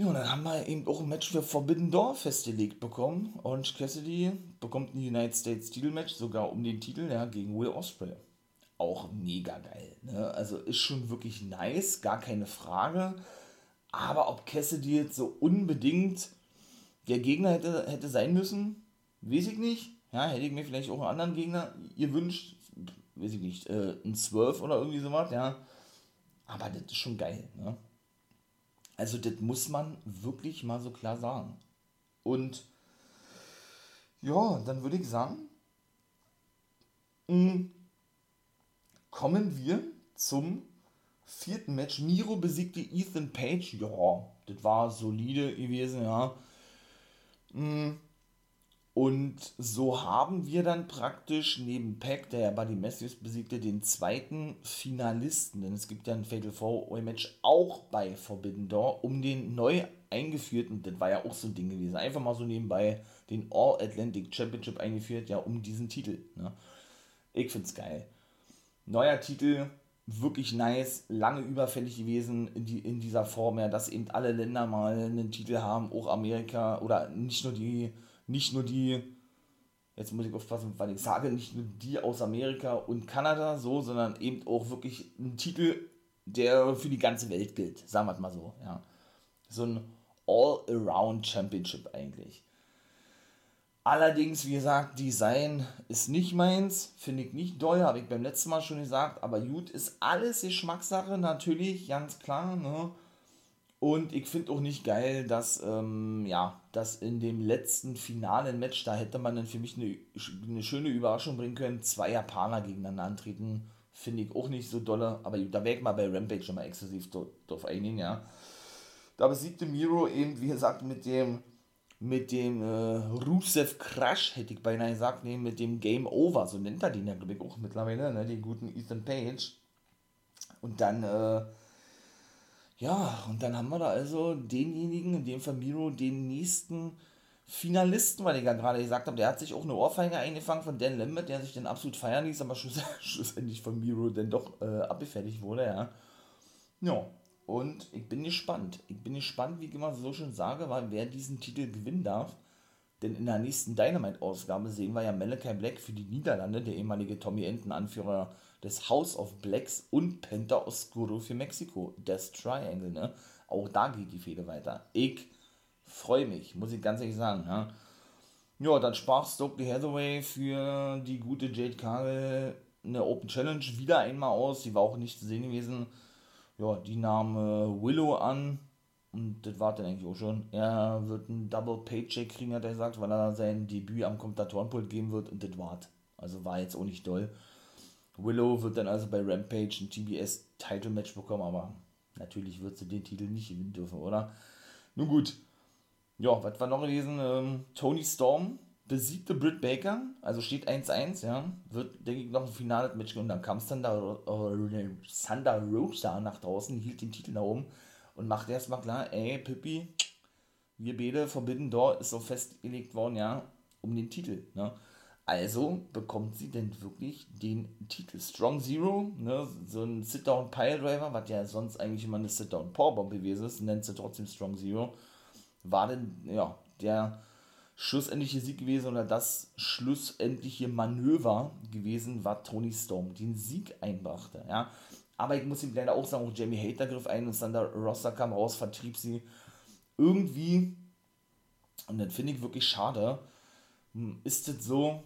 ja, und dann haben wir eben auch ein Match für Forbidden Door festgelegt bekommen. Orange Cassidy bekommt ein United States Title Match, sogar um den Titel, ja, gegen Will Ospreay. Auch mega geil. Ne? Also ist schon wirklich nice, gar keine Frage. Aber ob Cassidy jetzt so unbedingt der Gegner hätte, hätte sein müssen, weiß ich nicht. Ja, hätte ich mir vielleicht auch einen anderen Gegner gewünscht. Weiß ich nicht, äh, ein 12 oder irgendwie sowas, ja. Aber das ist schon geil, ne? Also das muss man wirklich mal so klar sagen. Und ja, dann würde ich sagen, mm, kommen wir zum vierten Match. Miro besiegte Ethan Page. Ja, das war solide gewesen, ja. Und so haben wir dann praktisch neben Pack, der ja Buddy Matthews besiegte, den zweiten Finalisten. Denn es gibt ja ein Fatal 4 Match auch bei Forbidden Door um den neu eingeführten, das war ja auch so ein Ding gewesen, einfach mal so nebenbei den All Atlantic Championship eingeführt, ja, um diesen Titel. Ne? Ich find's geil. Neuer Titel, wirklich nice, lange überfällig gewesen in, die, in dieser Form, ja, dass eben alle Länder mal einen Titel haben, auch Amerika oder nicht nur die nicht nur die, jetzt muss ich aufpassen, weil ich sage, nicht nur die aus Amerika und Kanada so, sondern eben auch wirklich ein Titel, der für die ganze Welt gilt, sagen wir es mal so, ja. So ein All-Around Championship eigentlich. Allerdings, wie gesagt, Design ist nicht meins, finde ich nicht doll, habe ich beim letzten Mal schon gesagt, aber gut, ist alles Geschmackssache, natürlich, ganz klar, ne? Und ich finde auch nicht geil, dass, ähm, ja, dass in dem letzten finalen Match, da hätte man dann für mich eine, eine schöne Überraschung bringen können, zwei Japaner gegeneinander antreten. Finde ich auch nicht so dolle, aber da wäre ich mal bei Rampage schon mal exklusiv drauf einigen, ja. Da besiegte Miro eben, wie gesagt, mit dem, mit dem äh, Rusev Crash, hätte ich beinahe gesagt, nee, mit dem Game Over, so nennt er den ja, glaube ich, auch mittlerweile, ne, den guten Ethan Page. Und dann, äh, ja, und dann haben wir da also denjenigen, in dem Fall Miro, den nächsten Finalisten, weil ich ja gerade gesagt habe, der hat sich auch eine Ohrfeige eingefangen von Dan Lambert, der sich dann absolut feiern ließ, aber schlussendlich von Miro dann doch äh, abgefertigt wurde, ja. Ja, und ich bin gespannt. Ich bin gespannt, wie ich immer so schön sage, weil wer diesen Titel gewinnen darf. Denn in der nächsten Dynamite-Ausgabe sehen wir ja Malachi Black für die Niederlande, der ehemalige Tommy Enten-Anführer des House of Blacks und Penta Oscuro für Mexiko. Das Triangle, ne? Auch da geht die Fehde weiter. Ich freue mich, muss ich ganz ehrlich sagen. Ja, ja dann sprach Stokely Hathaway für die gute Jade Cargill eine Open Challenge wieder einmal aus. Die war auch nicht zu sehen gewesen. Ja, die nahm äh, Willow an. Und das war dann eigentlich auch schon. Er wird einen Double Paycheck kriegen, hat er gesagt, weil er sein Debüt am Kommentatorenpult geben wird. Und das war's. Also war jetzt auch nicht doll. Willow wird dann also bei Rampage ein TBS-Title-Match bekommen, aber natürlich wird sie den Titel nicht gewinnen dürfen, oder? Nun gut. Ja, was war noch gewesen? Ähm, Tony Storm besiegte Britt Baker, also steht 1-1, ja. Wird, denke ich, noch ein finales Match und dann kam Thunder, äh, Thunder Rosa nach draußen, hielt den Titel nach oben und machte erstmal klar, ey, Pippi, wir beide Forbidden Door ist so festgelegt worden, ja, um den Titel, ne. Also bekommt sie denn wirklich den Titel Strong Zero, ne, so ein Sit-Down Pile Driver, was ja sonst eigentlich immer eine Sit-Down Powerbomb gewesen ist, nennt sie trotzdem Strong Zero, war denn ja der schlussendliche Sieg gewesen oder das schlussendliche Manöver gewesen, war Tony Storm den Sieg einbrachte, ja. Aber ich muss ihm leider auch sagen, auch Jamie Hater griff ein und Thunder Roster kam raus, vertrieb sie irgendwie, und das finde ich wirklich schade, hm, ist es so,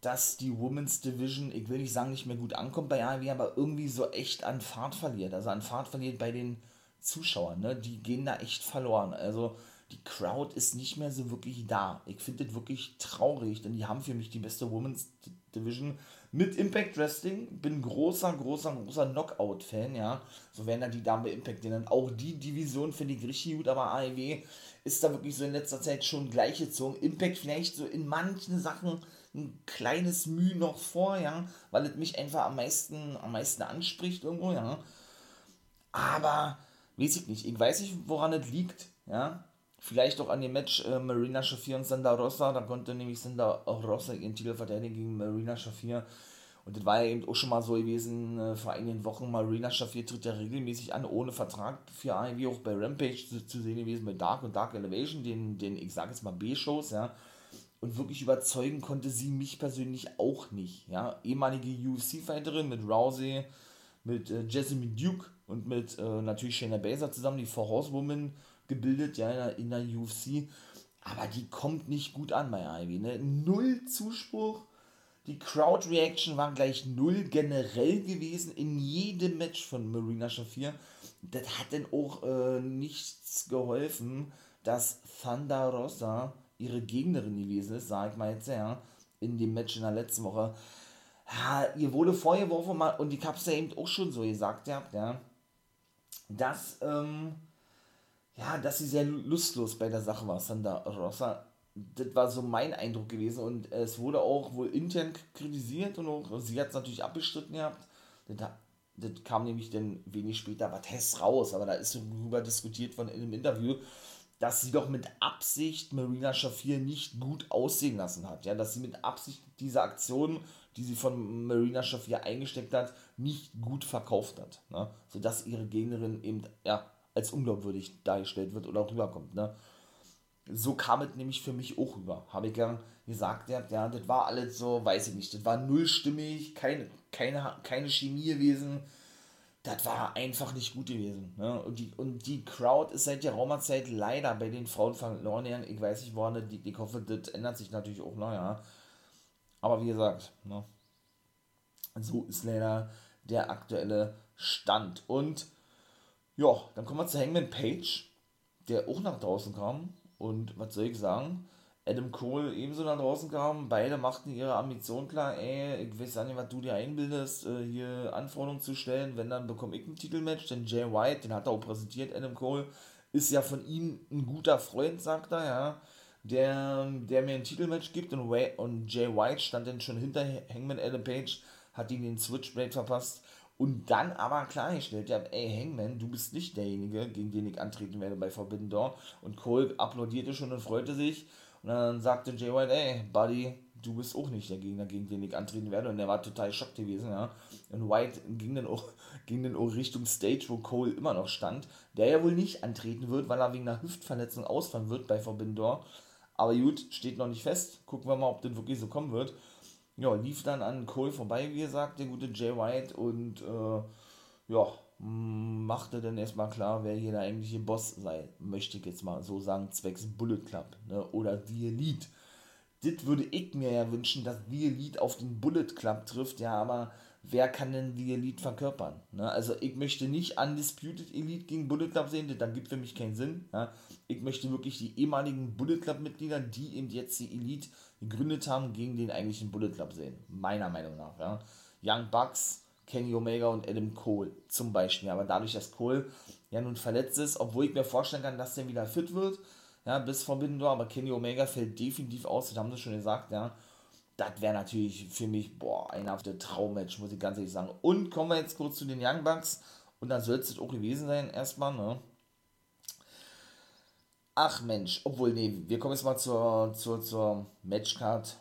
dass die Women's Division, ich will nicht sagen, nicht mehr gut ankommt bei AEW, aber irgendwie so echt an Fahrt verliert. Also an Fahrt verliert bei den Zuschauern, ne? Die gehen da echt verloren. Also die Crowd ist nicht mehr so wirklich da. Ich finde das wirklich traurig, denn die haben für mich die beste Women's Division mit Impact Wrestling. Bin großer, großer, großer Knockout-Fan, ja. So werden dann die Damen bei Impact denn Auch die Division finde ich richtig gut, aber AEW ist da wirklich so in letzter Zeit schon gleichgezogen. Impact vielleicht so in manchen Sachen ein kleines Mühe noch vor, ja, weil es mich einfach am meisten, am meisten anspricht irgendwo, ja. Aber, weiß ich nicht, ich weiß nicht, woran es liegt, ja. Vielleicht auch an dem Match äh, Marina Shafir und Sanda Rosa, da konnte nämlich Sanda Rosa ihren Titel verteidigen gegen Marina Shafir. Und das war ja eben auch schon mal so gewesen, äh, vor einigen Wochen, Marina Shafir tritt ja regelmäßig an, ohne Vertrag für AEW, auch bei Rampage zu, zu sehen gewesen, bei Dark und Dark Elevation, den, den ich sage jetzt mal B-Shows, ja und wirklich überzeugen konnte sie mich persönlich auch nicht. Ja? Ehemalige UFC-Fighterin mit Rousey, mit äh, Jessamine Duke und mit äh, natürlich Shayna Baszler zusammen, die Four Horsewoman gebildet, ja, in der, in der UFC. Aber die kommt nicht gut an bei Ivy. Ne? Null Zuspruch. Die Crowd Reaction war gleich null generell gewesen in jedem Match von Marina Shafir. Das hat denn auch äh, nichts geholfen, dass Thunder Rosa ihre Gegnerin gewesen ist, sag ich mal jetzt, ja, in dem Match in der letzten Woche. Ja, ihr wurde vorgeworfen, und ich hab's ja eben auch schon so gesagt, ja, ja dass, ähm, ja, dass sie sehr lustlos bei der Sache war, Sandra Rosa. Das war so mein Eindruck gewesen und es wurde auch wohl intern kritisiert und auch, sie hat es natürlich abgestritten gehabt. Das, das kam nämlich dann wenig später, war Test raus, aber da ist darüber diskutiert von in einem Interview, dass sie doch mit Absicht Marina Shafir nicht gut aussehen lassen hat. Ja, dass sie mit Absicht diese Aktion, die sie von Marina Shafir eingesteckt hat, nicht gut verkauft hat. Ne? Sodass ihre Gegnerin eben ja, als unglaubwürdig dargestellt wird oder rüberkommt. Ne? So kam es nämlich für mich auch rüber. Habe ich ja gesagt, ja, ja, das war alles so, weiß ich nicht, das war nullstimmig, keine, keine, keine Chemie gewesen das war einfach nicht gut gewesen. Ne? Und, die, und die Crowd ist seit der Raumerzeit leider bei den Frauen verloren gegangen. Ich weiß nicht, woran das. Ich hoffe, das ändert sich natürlich auch noch, ja. Aber wie gesagt, ne? so ist leider der aktuelle Stand. Und ja, dann kommen wir zu Hangman Page, der auch nach draußen kam. Und was soll ich sagen? Adam Cole ebenso nach draußen kam. Beide machten ihre Ambition klar, ey, ich weiß nicht, was du dir einbildest, äh, hier Anforderungen zu stellen, wenn dann bekomme ich ein Titelmatch, denn Jay White, den hat er auch präsentiert, Adam Cole, ist ja von ihm ein guter Freund, sagt er, ja, der, der mir ein Titelmatch gibt und, Way, und Jay White stand dann schon hinter Hangman Adam Page, hat ihm den Switchblade verpasst. Und dann aber klargestellt, ja, ey, Hangman, du bist nicht derjenige, gegen den ich antreten werde bei Forbidden Door. Und Cole applaudierte schon und freute sich und dann sagte Jay White, ey, Buddy, du bist auch nicht der Gegner, gegen den ich antreten werde. Und er war total schockt gewesen, ja. Und White ging dann auch, ging dann auch Richtung Stage, wo Cole immer noch stand, der ja wohl nicht antreten wird, weil er wegen einer Hüftverletzung ausfallen wird bei Forbidden. Aber gut, steht noch nicht fest. Gucken wir mal, ob das wirklich so kommen wird. Ja, lief dann an Cole vorbei, wie gesagt, der gute Jay White. Und äh, ja, machte dann erstmal klar, wer hier der eigentliche Boss sei, möchte ich jetzt mal so sagen, zwecks Bullet Club ne? oder The Elite. Das würde ich mir ja wünschen, dass The Elite auf den Bullet Club trifft, ja, aber wer kann denn The Elite verkörpern? Ne? Also ich möchte nicht Undisputed Elite gegen Bullet Club sehen, das gibt für mich keinen Sinn. Ja? Ich möchte wirklich die ehemaligen Bullet Club Mitglieder, die eben jetzt die Elite gegründet haben, gegen den eigentlichen Bullet Club sehen. Meiner Meinung nach. Ja? Young Bucks, Kenny Omega und Adam Cole zum Beispiel. Aber dadurch, dass Cole ja nun verletzt ist, obwohl ich mir vorstellen kann, dass der wieder fit wird, ja, bis Forbidden Door, aber Kenny Omega fällt definitiv aus, das haben sie schon gesagt, ja. Das wäre natürlich für mich, boah, ein auf der Traummatch, muss ich ganz ehrlich sagen. Und kommen wir jetzt kurz zu den Young Bucks. Und dann soll es auch gewesen sein, erstmal, ne? Ach Mensch, obwohl, nee, wir kommen jetzt mal zur, zur, zur Matchcard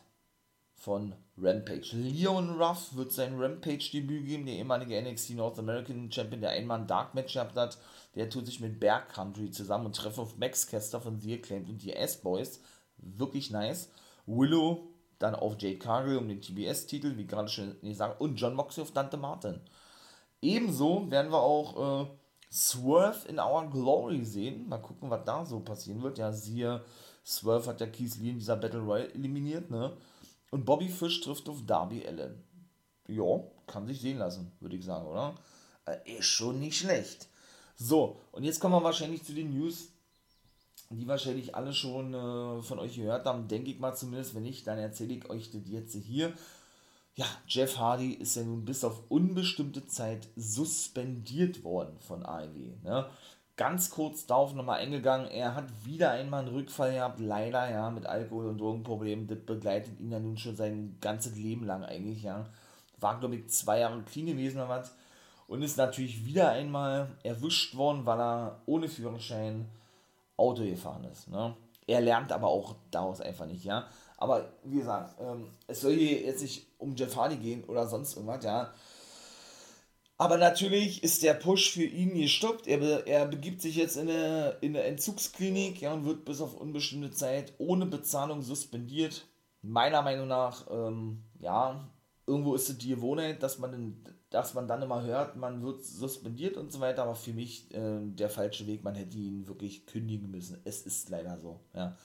von Rampage. Leon Ruff wird sein Rampage-Debüt geben, der ehemalige NXT North American Champion, der einmal ein Dark Match gehabt hat. Der tut sich mit Bear Country zusammen und treffe auf Max Kester von The Acclaimed und die S-Boys. Wirklich nice. Willow dann auf Jade Cargill um den TBS-Titel, wie gerade schon gesagt, und John Moxley auf Dante Martin. Ebenso werden wir auch äh, Swerve in Our Glory sehen. Mal gucken, was da so passieren wird. Ja, siehe, Swerve hat ja Keith Lee in dieser Battle Royale eliminiert, ne? Und Bobby Fish trifft auf Darby Allen. Ja, kann sich sehen lassen, würde ich sagen, oder? Äh, ist schon nicht schlecht. So, und jetzt kommen wir wahrscheinlich zu den News, die wahrscheinlich alle schon äh, von euch gehört haben, denke ich mal zumindest. Wenn nicht, dann erzähle ich euch das jetzt hier. Ja, Jeff Hardy ist ja nun bis auf unbestimmte Zeit suspendiert worden von AEW. Ne? Ganz kurz darauf nochmal eingegangen, er hat wieder einmal einen Rückfall gehabt, leider, ja, mit Alkohol- und Drogenproblemen. Das begleitet ihn ja nun schon sein ganzes Leben lang eigentlich, ja. War, glaube ich, zwei Jahre clean gewesen oder was. Und ist natürlich wieder einmal erwischt worden, weil er ohne Führerschein Auto gefahren ist. Ne? Er lernt aber auch daraus einfach nicht, ja. Aber wie gesagt, ähm, es soll hier jetzt nicht um Jeff Hardy gehen oder sonst irgendwas, ja. Aber natürlich ist der Push für ihn gestoppt. Er, be, er begibt sich jetzt in eine, in eine Entzugsklinik ja, und wird bis auf unbestimmte Zeit ohne Bezahlung suspendiert. Meiner Meinung nach, ähm, ja, irgendwo ist es die Gewohnheit, dass man, dass man dann immer hört, man wird suspendiert und so weiter. Aber für mich äh, der falsche Weg, man hätte ihn wirklich kündigen müssen. Es ist leider so, ja.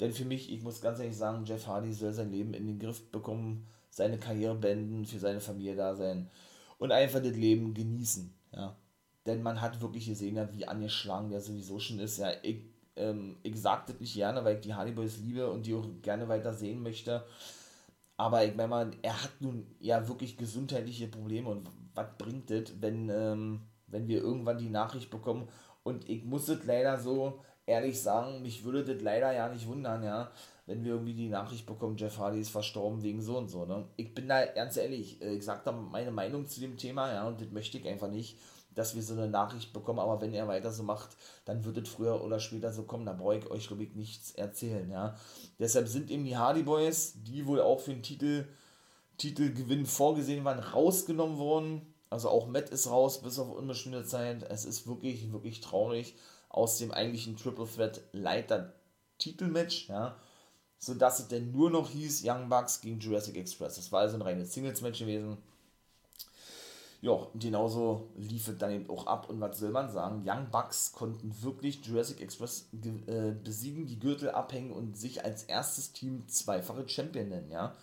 Denn für mich, ich muss ganz ehrlich sagen, Jeff Hardy soll sein Leben in den Griff bekommen, seine Karriere beenden, für seine Familie da sein und einfach das Leben genießen, ja. Denn man hat wirklich gesehen, ja, wie angeschlagen der sowieso schon ist. Ja, ich, ähm, ich sag das nicht gerne, weil ich die Hardy Boys liebe und die auch gerne weiter sehen möchte. Aber ich meine mal, er hat nun ja wirklich gesundheitliche Probleme und was bringt das, wenn, ähm, wenn wir irgendwann die Nachricht bekommen und ich muss es leider so ehrlich sagen, mich würde das leider ja nicht wundern, ja, wenn wir irgendwie die Nachricht bekommen, Jeff Hardy ist verstorben wegen so und so, ne? Ich bin da ganz ehrlich, äh, ich sag da meine Meinung zu dem Thema, ja, und das möchte ich einfach nicht, dass wir so eine Nachricht bekommen, aber wenn er weiter so macht, dann wird es früher oder später so kommen, da brauche ich euch, glaube ich, nichts erzählen, ja. Deshalb sind eben die Hardy Boys, die wohl auch für den Titel, Titelgewinn vorgesehen waren, rausgenommen worden. Also auch Matt ist raus, bis auf unbestimmte Zeit. Es ist wirklich, wirklich traurig aus dem eigentlichen Triple Threat Leiter Titelmatch, ja, sodass es denn nur noch hieß Young Bucks gegen Jurassic Express. Das war also ein reines Singles-Match gewesen. Ja, genauso lief es dann eben auch ab. Und was soll man sagen? Young Bucks konnten wirklich Jurassic Express äh, besiegen, die Gürtel abhängen und sich als erstes Team zweifache Champion nennen, ja.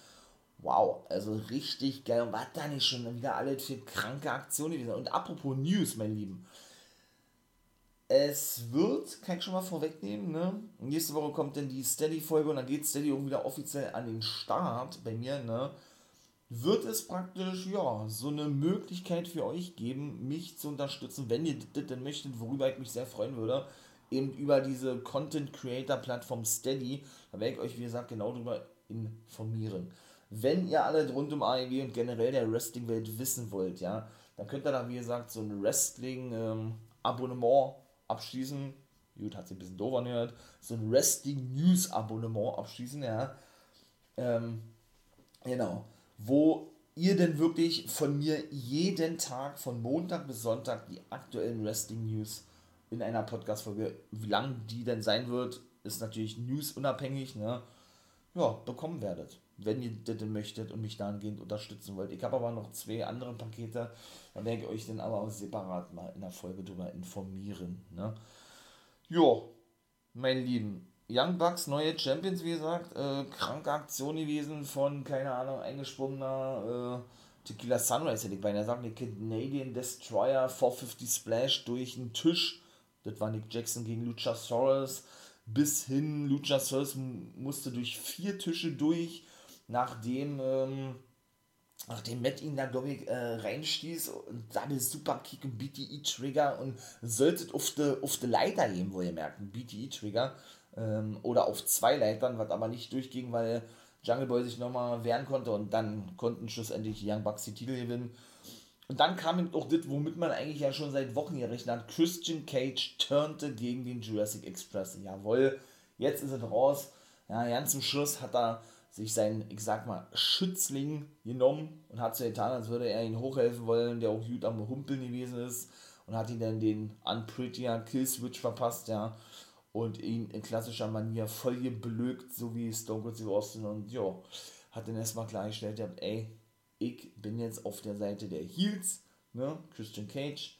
Wow, also richtig geil. Und was da nicht schon wieder alles für kranke Aktionen gewesen. Und apropos News, mein Lieben. Es wird, kann ich schon mal vorwegnehmen, ne? Nächste Woche kommt dann die Steady-Folge und dann geht Steady auch wieder offiziell an den Start bei mir, ne? Wird es praktisch, ja, so eine Möglichkeit für euch geben, mich zu unterstützen, wenn ihr das denn möchtet, worüber ich mich sehr freuen würde, eben über diese Content Creator Plattform Steady. Da werde ich euch, wie gesagt, genau darüber informieren. Wenn ihr alle rund um AEW und generell der Wrestling-Welt wissen wollt, ja, dann könnt ihr da, wie gesagt, so ein Wrestling-Abonnement ähm, abschließen. Gut, hat sich ein bisschen doof angehört. So ein Wrestling News Abonnement abschließen, ja. Ähm, genau. Wo ihr denn wirklich von mir jeden Tag, von Montag bis Sonntag, die aktuellen Wrestling News in einer Podcast-Folge, wie lang die denn sein wird, ist natürlich newsunabhängig, ne? Ja, bekommen werdet, wenn ihr das denn möchtet und mich dahingehend unterstützen wollt. Ich habe aber noch zwei andere Pakete, da werde ich euch dann aber auch separat mal in der Folge darüber informieren. Ne? Jo, mein Lieben, Young Bucks, neue Champions, wie gesagt, äh, kranke Aktion gewesen von, keine Ahnung, eingesprungener äh, Tequila Sunrise, hätte ich beinahe sagen, der Canadian Destroyer 450 Splash durch den Tisch. Das war Nick Jackson gegen Luchasaurus. Bis hin, Luchasaurus musste durch vier Tische durch, nachdem ähm, nachdem Matt ihn da, glaube ich, äh, reinstieß und Double Superkick und BTE-Trigger und solltet auf die auf de Leiter gehen, wo ihr merkt, ein BTE-Trigger ähm, oder auf zwei Leitern, was aber nicht durchging, weil Jungle Boy sich nochmal wehren konnte und dann konnten schlussendlich Young Bucks die Titel gewinnen. Und dann kam auch das, womit man eigentlich ja schon seit Wochen gerechnet hat. Christian Cage turnte gegen den Jurassic Express. Jawohl, jetzt ist es raus. Ja, ganz zum Schluss hat er sich seinen, ich sag mal, Schützling genommen und hat so getan, als würde er ihn hochhelfen wollen, der auch gut am Humpeln gewesen ist und hat ihn dann den Unprettier Killswitch verpasst, ja, und ihn in klassischer Manier voll gebelügt, so wie Stone Cold Steve Austin und ja, hat dann erstmal klargestellt, ja, ey, ich bin jetzt auf der Seite der Heels, ne, Christian Cage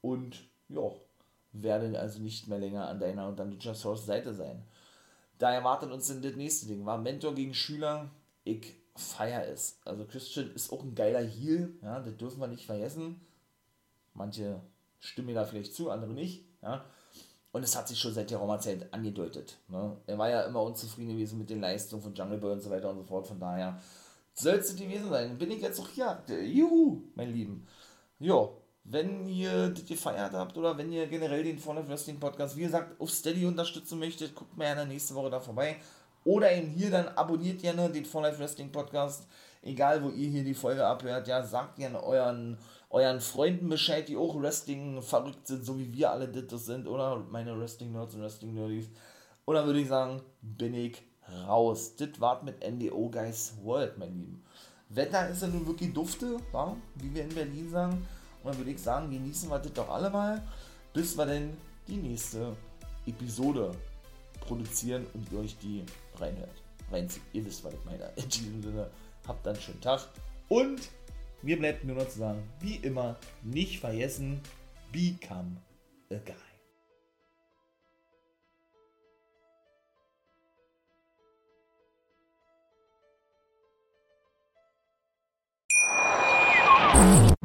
und ja, werde also nicht mehr länger an deiner und an Luchasaurus Seite sein. Da erwartet uns dann das nächste Ding. War Mentor gegen Schüler. Ich Fire ist. Also Christian ist auch ein geiler Heal, ja, das dürfen wir nicht vergessen. Manche stimmen mir da vielleicht zu, andere nicht, ja. Und es hat sich schon seit der Roma-Zeit angedeutet. Ne? Er war ja immer unzufrieden gewesen mit den Leistungen von Jungle Boy und so weiter und so fort. Von daher soll es gewesen sein. Bin ich jetzt auch hier. Juhu, mein Lieben. Jo, wenn ihr das gefeiert habt oder wenn ihr generell den Fall of Wrestling Podcast, wie gesagt, auf Steady unterstützen möchtet, guckt mir gerne nächste Woche da vorbei. Oder eben hier, dann abonniert gerne den For Life Wrestling Podcast. Egal, wo ihr hier die Folge abhört. Ja, sagt gerne euren, euren Freunden Bescheid, die auch Wrestling verrückt sind, so wie wir alle das sind. Oder meine Wrestling Nerds und Wrestling Nerdies. Oder würde ich sagen, bin ich raus. Das war mit NDO Guys World, mein Lieben. Wetter ist ja nun wirklich dufte, ja? wie wir in Berlin sagen. Dann würde ich sagen, genießen wir das doch alle mal, bis wir denn die nächste Episode produzieren und ihr euch die reinhört. Reinzieht. Ihr wisst, was ich meine. In diesem Sinne, habt einen schönen Tag. Und mir bleibt nur noch zu sagen, wie immer, nicht vergessen, become a guy.